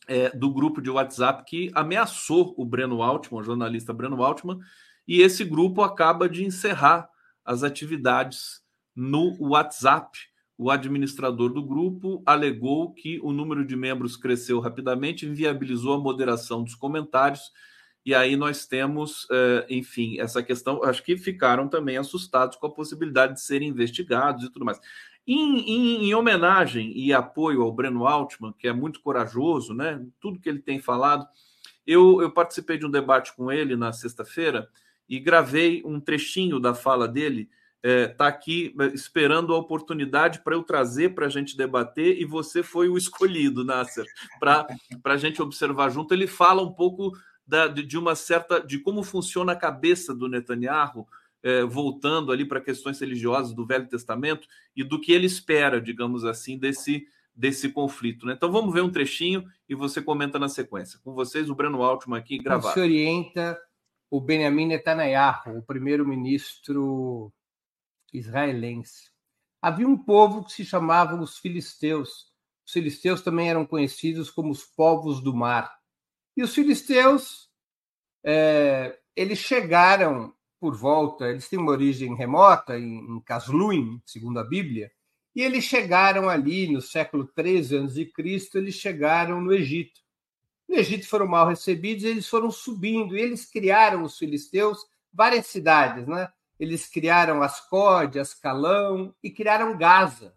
é, do grupo de WhatsApp que ameaçou o Breno Altman, o jornalista Breno Altman, e esse grupo acaba de encerrar as atividades no WhatsApp. O administrador do grupo alegou que o número de membros cresceu rapidamente, inviabilizou a moderação dos comentários. E aí nós temos, é, enfim, essa questão. Acho que ficaram também assustados com a possibilidade de serem investigados e tudo mais. Em, em, em, homenagem e apoio ao Breno Altman, que é muito corajoso, né? Tudo que ele tem falado, eu, eu participei de um debate com ele na sexta-feira e gravei um trechinho da fala dele. Está é, tá aqui é, esperando a oportunidade para eu trazer para a gente debater, e você foi o escolhido, Nasser, para a gente observar junto. Ele fala um pouco da, de, de uma certa de como funciona a cabeça do Netanyahu é, voltando ali para questões religiosas do Velho Testamento e do que ele espera, digamos assim, desse, desse conflito. Né? Então vamos ver um trechinho e você comenta na sequência. Com vocês, o Breno Altman aqui gravado. Se orienta o Benjamin Netanyahu, o primeiro-ministro israelense. Havia um povo que se chamava os filisteus. Os filisteus também eram conhecidos como os povos do mar. E os filisteus, é, eles chegaram por volta, eles têm uma origem remota em, em Casluim, segundo a Bíblia, e eles chegaram ali no século 13 a.C., eles chegaram no Egito. No Egito foram mal recebidos, eles foram subindo, e eles criaram, os filisteus, várias cidades, né? Eles criaram Ascode, Ascalão e criaram Gaza,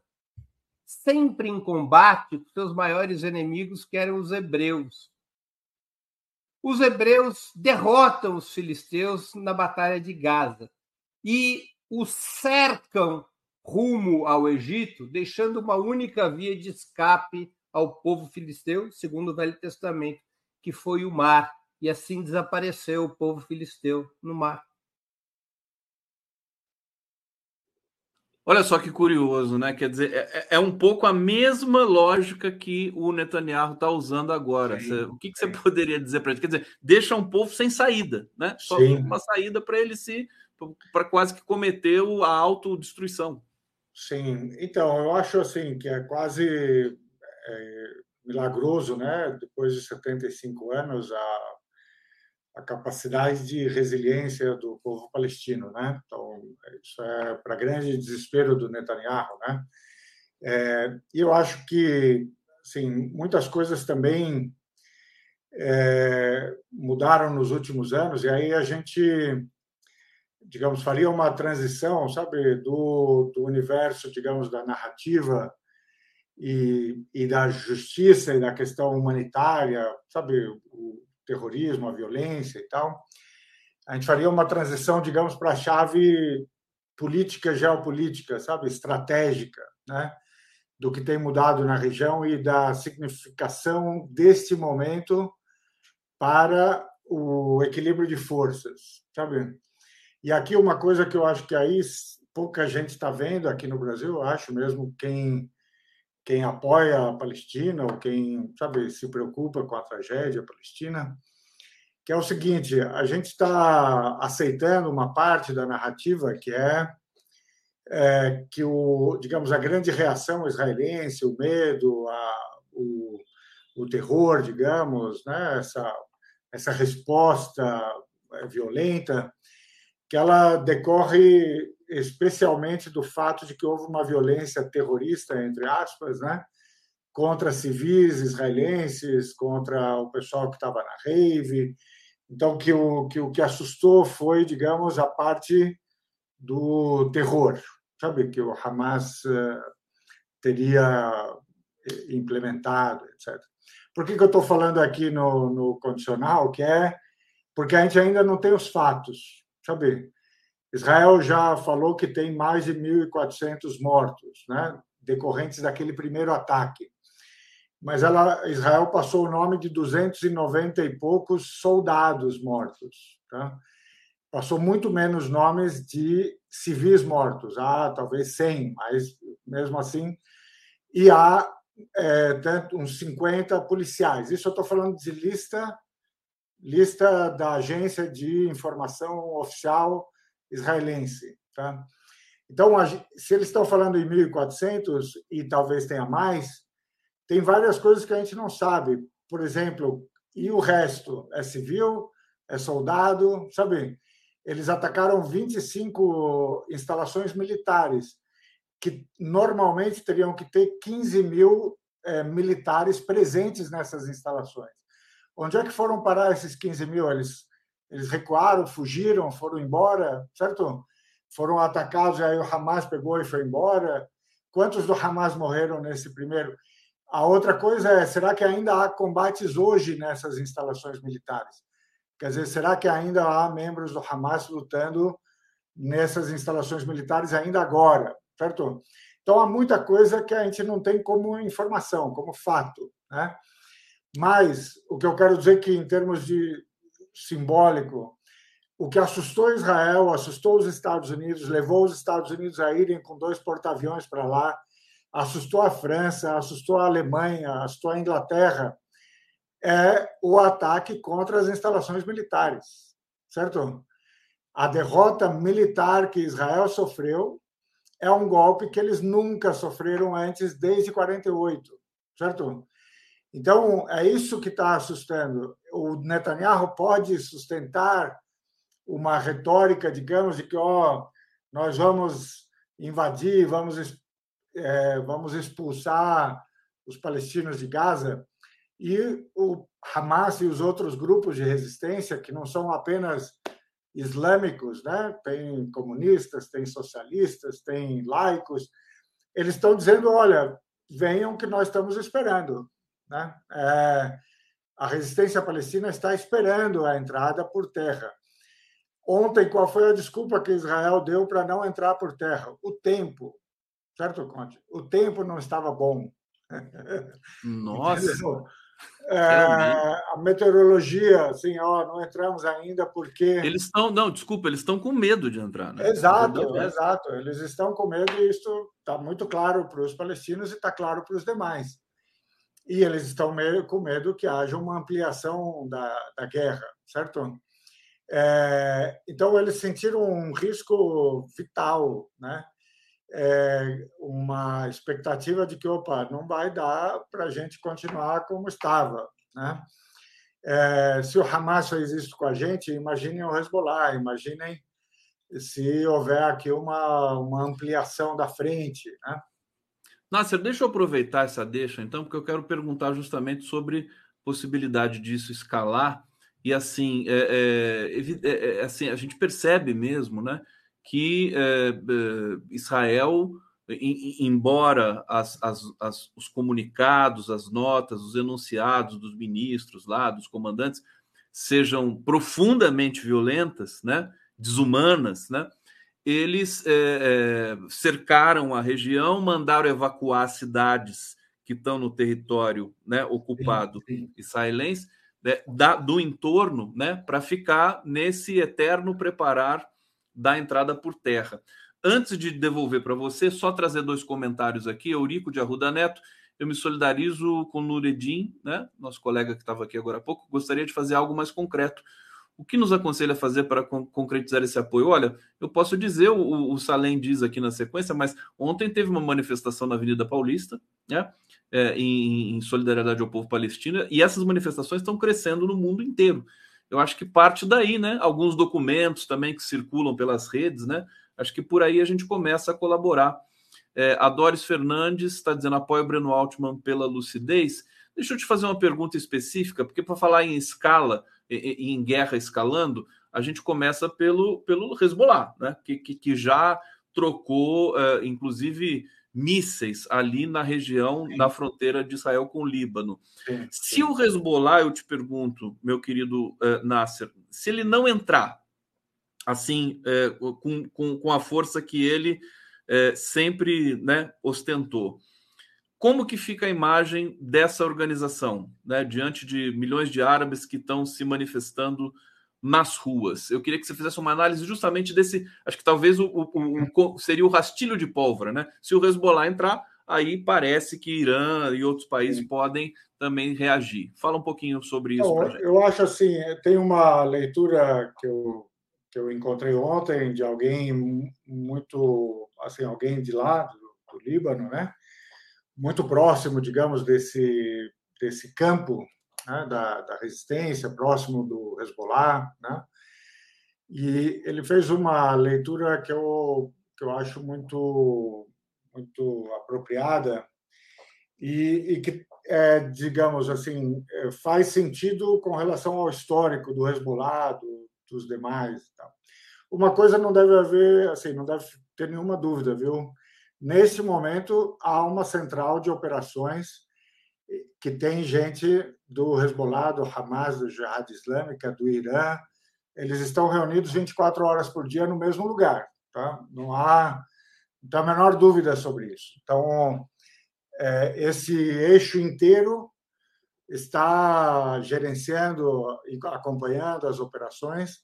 sempre em combate com seus maiores inimigos, que eram os hebreus os hebreus derrotam os filisteus na Batalha de Gaza e os cercam rumo ao Egito, deixando uma única via de escape ao povo filisteu, segundo o Velho Testamento, que foi o mar. E assim desapareceu o povo filisteu no mar. Olha só que curioso, né? Quer dizer, é, é, é um pouco a mesma lógica que o Netanyahu está usando agora. Sim, o que, que você poderia dizer para ele? Quer dizer, deixa um povo sem saída, né? Só sim. uma saída para ele se para quase que cometer a autodestruição. Sim, então eu acho assim que é quase é, milagroso, né? Depois de 75 anos, a a capacidade de resiliência do povo palestino, né? Então isso é para grande desespero do Netanyahu, né? É, e eu acho que, assim, muitas coisas também é, mudaram nos últimos anos e aí a gente, digamos, faria uma transição, sabe, do, do universo, digamos, da narrativa e, e da justiça e da questão humanitária, sabe, o, terrorismo, a violência e tal, a gente faria uma transição, digamos, para a chave política, geopolítica, sabe, estratégica, né, do que tem mudado na região e da significação deste momento para o equilíbrio de forças, sabe? E aqui uma coisa que eu acho que aí pouca gente está vendo aqui no Brasil, eu acho mesmo quem quem apoia a Palestina ou quem sabe se preocupa com a tragédia palestina que é o seguinte: a gente está aceitando uma parte da narrativa que é, é, que o, digamos, a grande reação israelense, o medo, a, o, o terror, digamos, né, essa, essa resposta é, violenta, que ela decorre especialmente do fato de que houve uma violência terrorista, entre aspas, né, contra civis israelenses, contra o pessoal que estava na rave. Então, que o, que o que assustou foi, digamos, a parte do terror, sabe, que o Hamas uh, teria eh, implementado, etc. Por que, que eu estou falando aqui no, no condicional? Que é porque a gente ainda não tem os fatos, sabe? Israel já falou que tem mais de 1.400 mortos, né, decorrentes daquele primeiro ataque mas ela, Israel passou o nome de 290 e poucos soldados mortos. Tá? Passou muito menos nomes de civis mortos, ah, talvez 100, mas mesmo assim. E há é, tanto, uns 50 policiais. Isso eu estou falando de lista, lista da Agência de Informação Oficial Israelense. Tá? Então, se eles estão falando em 1.400 e talvez tenha mais, tem várias coisas que a gente não sabe. Por exemplo, e o resto? É civil? É soldado? Sabe? Eles atacaram 25 instalações militares, que normalmente teriam que ter 15 mil é, militares presentes nessas instalações. Onde é que foram parar esses 15 mil? Eles, eles recuaram, fugiram, foram embora, certo? Foram atacados, aí o Hamas pegou e foi embora. Quantos do Hamas morreram nesse primeiro? A outra coisa é, será que ainda há combates hoje nessas instalações militares? Quer dizer, será que ainda há membros do Hamas lutando nessas instalações militares ainda agora, certo? Então há muita coisa que a gente não tem como informação, como fato, né? Mas o que eu quero dizer é que em termos de simbólico, o que assustou Israel, assustou os Estados Unidos, levou os Estados Unidos a irem com dois porta-aviões para lá, assustou a França, assustou a Alemanha, assustou a Inglaterra, é o ataque contra as instalações militares, certo? A derrota militar que Israel sofreu é um golpe que eles nunca sofreram antes desde 48, certo? Então, é isso que está assustando. O Netanyahu pode sustentar uma retórica, digamos, de que ó, nós vamos invadir, vamos é, vamos expulsar os palestinos de Gaza, e o Hamas e os outros grupos de resistência, que não são apenas islâmicos, né? tem comunistas, tem socialistas, tem laicos, eles estão dizendo: olha, venham que nós estamos esperando. Né? É, a resistência palestina está esperando a entrada por terra. Ontem, qual foi a desculpa que Israel deu para não entrar por terra? O tempo certo, Conte? O tempo não estava bom. Nossa! É, a meteorologia, assim, ó, não entramos ainda porque. Eles estão, não, desculpa, eles estão com medo de entrar, né? Exato, exato. Eles estão com medo e isso está muito claro para os palestinos e está claro para os demais. E eles estão meio, com medo que haja uma ampliação da, da guerra, certo? É, então, eles sentiram um risco vital, né? é, uma expectativa de que, opa, não vai dar para a gente continuar como estava. Né? É, se o Hamas fez isso com a gente, imaginem o Hezbollah, imaginem se houver aqui uma, uma ampliação da frente. Né? Nasser, deixa eu aproveitar essa deixa, então, porque eu quero perguntar justamente sobre possibilidade disso escalar. E assim, é, é, é, é assim a gente percebe mesmo, né? que é, é, Israel, embora as, as, as, os comunicados, as notas, os enunciados dos ministros lá, dos comandantes, sejam profundamente violentas, né, desumanas, né, eles é, cercaram a região, mandaram evacuar cidades que estão no território né, ocupado sim, sim. israelense, né, da, do entorno, né, para ficar nesse eterno preparar da entrada por terra. Antes de devolver para você, só trazer dois comentários aqui. Eurico de Arruda Neto. eu me solidarizo com o Nureddin, né, nosso colega que estava aqui agora há pouco, gostaria de fazer algo mais concreto. O que nos aconselha a fazer para concretizar esse apoio? Olha, eu posso dizer, o, o Salem diz aqui na sequência, mas ontem teve uma manifestação na Avenida Paulista, né, é, em, em solidariedade ao povo palestino, e essas manifestações estão crescendo no mundo inteiro. Eu acho que parte daí, né? Alguns documentos também que circulam pelas redes, né? Acho que por aí a gente começa a colaborar. É, a Doris Fernandes está dizendo apoio Breno Altman pela lucidez. Deixa eu te fazer uma pergunta específica, porque para falar em escala e em guerra escalando, a gente começa pelo, pelo Hezbollah, né? que, que, que já trocou, uh, inclusive, mísseis ali na região sim. da fronteira de Israel com o Líbano. Sim, sim. Se o Hezbollah, eu te pergunto, meu querido uh, Nasser, se ele não entrar assim, uh, com, com, com, a força que ele sempre né, ostentou, como que fica a imagem dessa organização, né, diante de milhões de árabes que estão se manifestando nas ruas. Eu queria que você fizesse uma análise justamente desse. Acho que talvez o, o, o, seria o rastilho de pólvora, né? Se o Hezbollah entrar, aí parece que Irã e outros países Sim. podem também reagir. Fala um pouquinho sobre isso. Não, eu acho assim, tem uma leitura que eu, que eu encontrei ontem de alguém muito, assim, alguém de lá, do, do Líbano, né? Muito próximo, digamos, desse, desse campo né, da, da, resistência, próximo do Hezbollah, né? E ele fez uma leitura que eu, que eu acho muito, muito apropriada e, e que, é, digamos assim, é, faz sentido com relação ao histórico do Hezbollah, do, dos demais. Uma coisa não deve haver, assim, não deve ter nenhuma dúvida, viu? Nesse momento, há uma central de operações que tem gente do Hezbollah, do Hamas, do Jihad Islâmica, do Irã, eles estão reunidos 24 horas por dia no mesmo lugar. Tá? Não há a menor dúvida sobre isso. Então, é, esse eixo inteiro está gerenciando e acompanhando as operações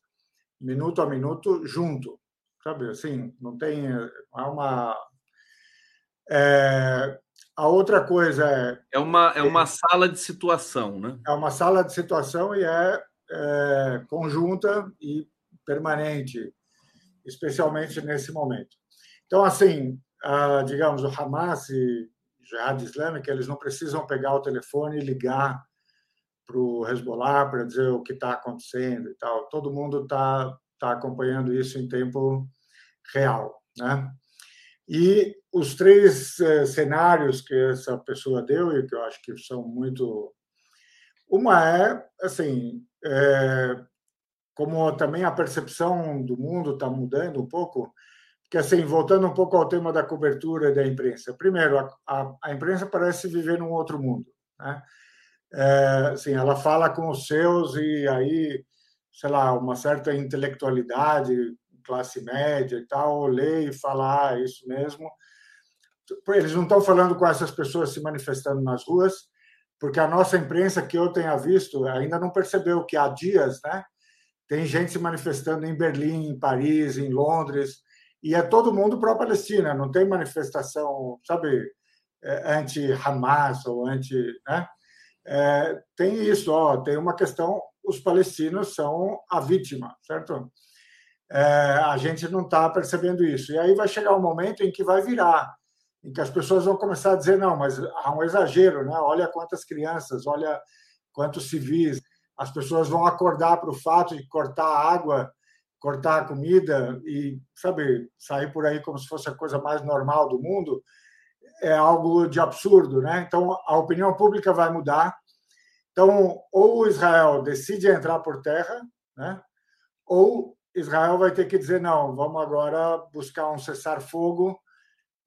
minuto a minuto junto, sabe? Assim, não tem há uma é, a outra coisa é. É uma, é uma sala de situação, né? É uma sala de situação e é, é conjunta e permanente, especialmente nesse momento. Então, assim, digamos, o Hamas e Jihad Islâmica, eles não precisam pegar o telefone e ligar para o Hezbollah para dizer o que está acontecendo e tal. Todo mundo está tá acompanhando isso em tempo real, né? E os três eh, cenários que essa pessoa deu, e que eu acho que são muito. Uma é, assim, é, como também a percepção do mundo está mudando um pouco, que assim, voltando um pouco ao tema da cobertura da imprensa. Primeiro, a, a, a imprensa parece viver num outro mundo. Né? É, assim, ela fala com os seus e aí, sei lá, uma certa intelectualidade classe média e tal, lê e fala, ah, isso mesmo. Eles não estão falando com essas pessoas se manifestando nas ruas, porque a nossa imprensa que eu tenha visto ainda não percebeu que há dias, né, tem gente se manifestando em Berlim, em Paris, em Londres, e é todo mundo pró-Palestina, não tem manifestação, sabe, é, anti-Hamas ou anti. Né? É, tem isso, ó, tem uma questão: os palestinos são a vítima, certo? É, a gente não está percebendo isso. E aí vai chegar um momento em que vai virar, em que as pessoas vão começar a dizer: não, mas há um exagero, né? olha quantas crianças, olha quantos civis. As pessoas vão acordar para o fato de cortar a água, cortar a comida e, sabe, sair por aí como se fosse a coisa mais normal do mundo. É algo de absurdo, né? Então a opinião pública vai mudar. Então, ou Israel decide entrar por terra, né? ou Israel vai ter que dizer: não, vamos agora buscar um cessar-fogo,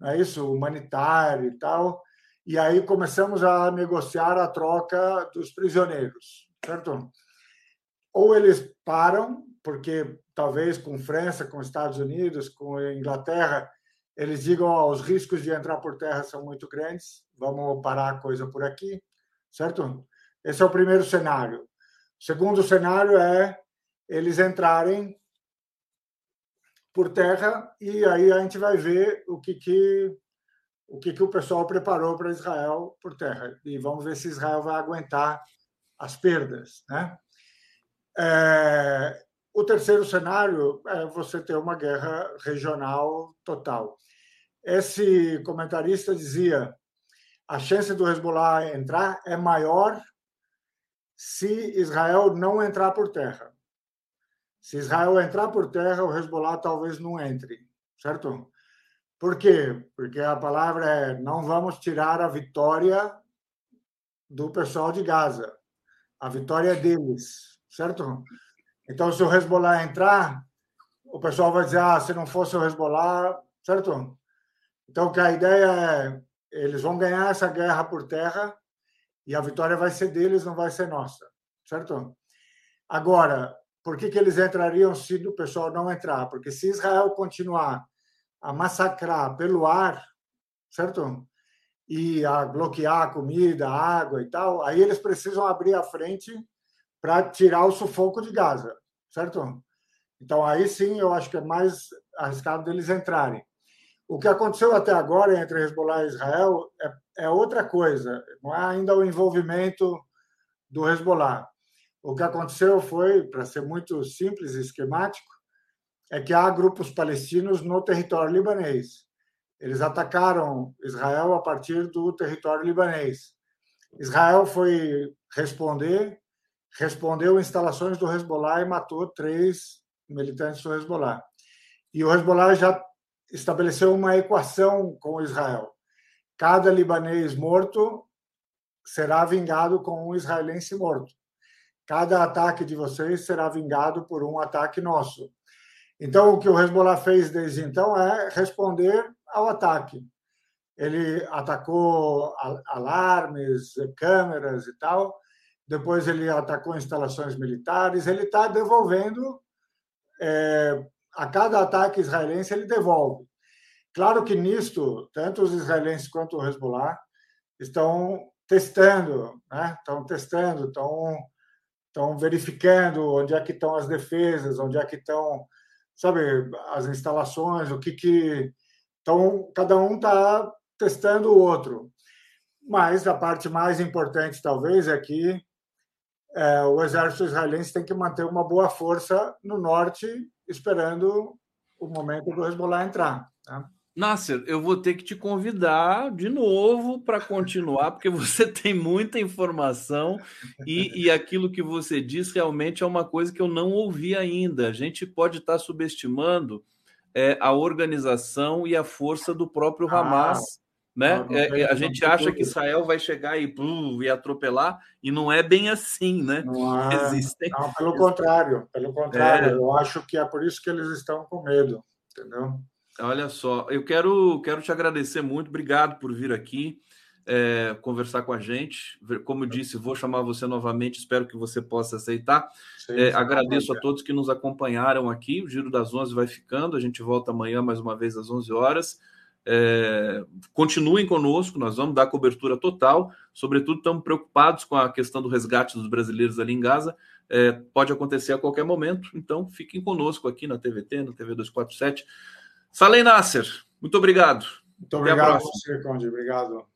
é isso? Humanitário e tal. E aí começamos a negociar a troca dos prisioneiros, certo? Ou eles param, porque talvez com França, com Estados Unidos, com Inglaterra, eles digam: oh, os riscos de entrar por terra são muito grandes, vamos parar a coisa por aqui, certo? Esse é o primeiro cenário. O segundo cenário é eles entrarem por terra e aí a gente vai ver o que, que o que, que o pessoal preparou para Israel por terra. E vamos ver se Israel vai aguentar as perdas. Né? É, o terceiro cenário é você ter uma guerra regional total. Esse comentarista dizia a chance do Hezbollah entrar é maior se Israel não entrar por terra. Se Israel entrar por terra, o Hezbollah talvez não entre, certo? Por quê? Porque a palavra é não vamos tirar a vitória do pessoal de Gaza. A vitória é deles, certo? Então, se o Hezbollah entrar, o pessoal vai dizer, ah, se não fosse o Hezbollah, certo? Então, que a ideia é, eles vão ganhar essa guerra por terra e a vitória vai ser deles, não vai ser nossa, certo? Agora, por que, que eles entrariam se o pessoal não entrar? Porque se Israel continuar a massacrar pelo ar, certo? E a bloquear a comida, a água e tal, aí eles precisam abrir a frente para tirar o sufoco de Gaza, certo? Então aí sim eu acho que é mais arriscado deles entrarem. O que aconteceu até agora entre Hezbollah e Israel é, é outra coisa, não é ainda o envolvimento do Hezbollah. O que aconteceu foi, para ser muito simples e esquemático, é que há grupos palestinos no território libanês. Eles atacaram Israel a partir do território libanês. Israel foi responder, respondeu instalações do Hezbollah e matou três militantes do Hezbollah. E o Hezbollah já estabeleceu uma equação com Israel. Cada libanês morto será vingado com um israelense morto cada ataque de vocês será vingado por um ataque nosso. Então, o que o Hezbollah fez desde então é responder ao ataque. Ele atacou alarmes, câmeras e tal, depois ele atacou instalações militares, ele está devolvendo, é, a cada ataque israelense, ele devolve. Claro que nisto, tanto os israelenses quanto o Hezbollah estão testando, né? estão testando, estão estão verificando onde é que estão as defesas, onde é que estão, sabe, as instalações, o que que então cada um está testando o outro. Mas a parte mais importante talvez é que é, o exército israelense tem que manter uma boa força no norte, esperando o momento do Hezbollah entrar. Né? Nasser, eu vou ter que te convidar de novo para continuar, porque você tem muita informação e, e aquilo que você diz realmente é uma coisa que eu não ouvi ainda. A gente pode estar tá subestimando é, a organização e a força do próprio ah, Hamas. né? Não, não é, é a gente acha que Israel vai chegar e, e atropelar, e não é bem assim, né? Não é, Existem... não, pelo contrário, pelo contrário, é. eu acho que é por isso que eles estão com medo, entendeu? Olha só, eu quero, quero te agradecer muito, obrigado por vir aqui é, conversar com a gente. Como eu disse, vou chamar você novamente, espero que você possa aceitar. É, agradeço a todos que nos acompanharam aqui. O Giro das 11 vai ficando, a gente volta amanhã mais uma vez às 11 horas. É, continuem conosco, nós vamos dar cobertura total. Sobretudo, estamos preocupados com a questão do resgate dos brasileiros ali em Gaza. É, pode acontecer a qualquer momento, então fiquem conosco aqui na TVT, na TV 247. Salem Nasser, muito obrigado. Muito obrigado você, Conde. Obrigado.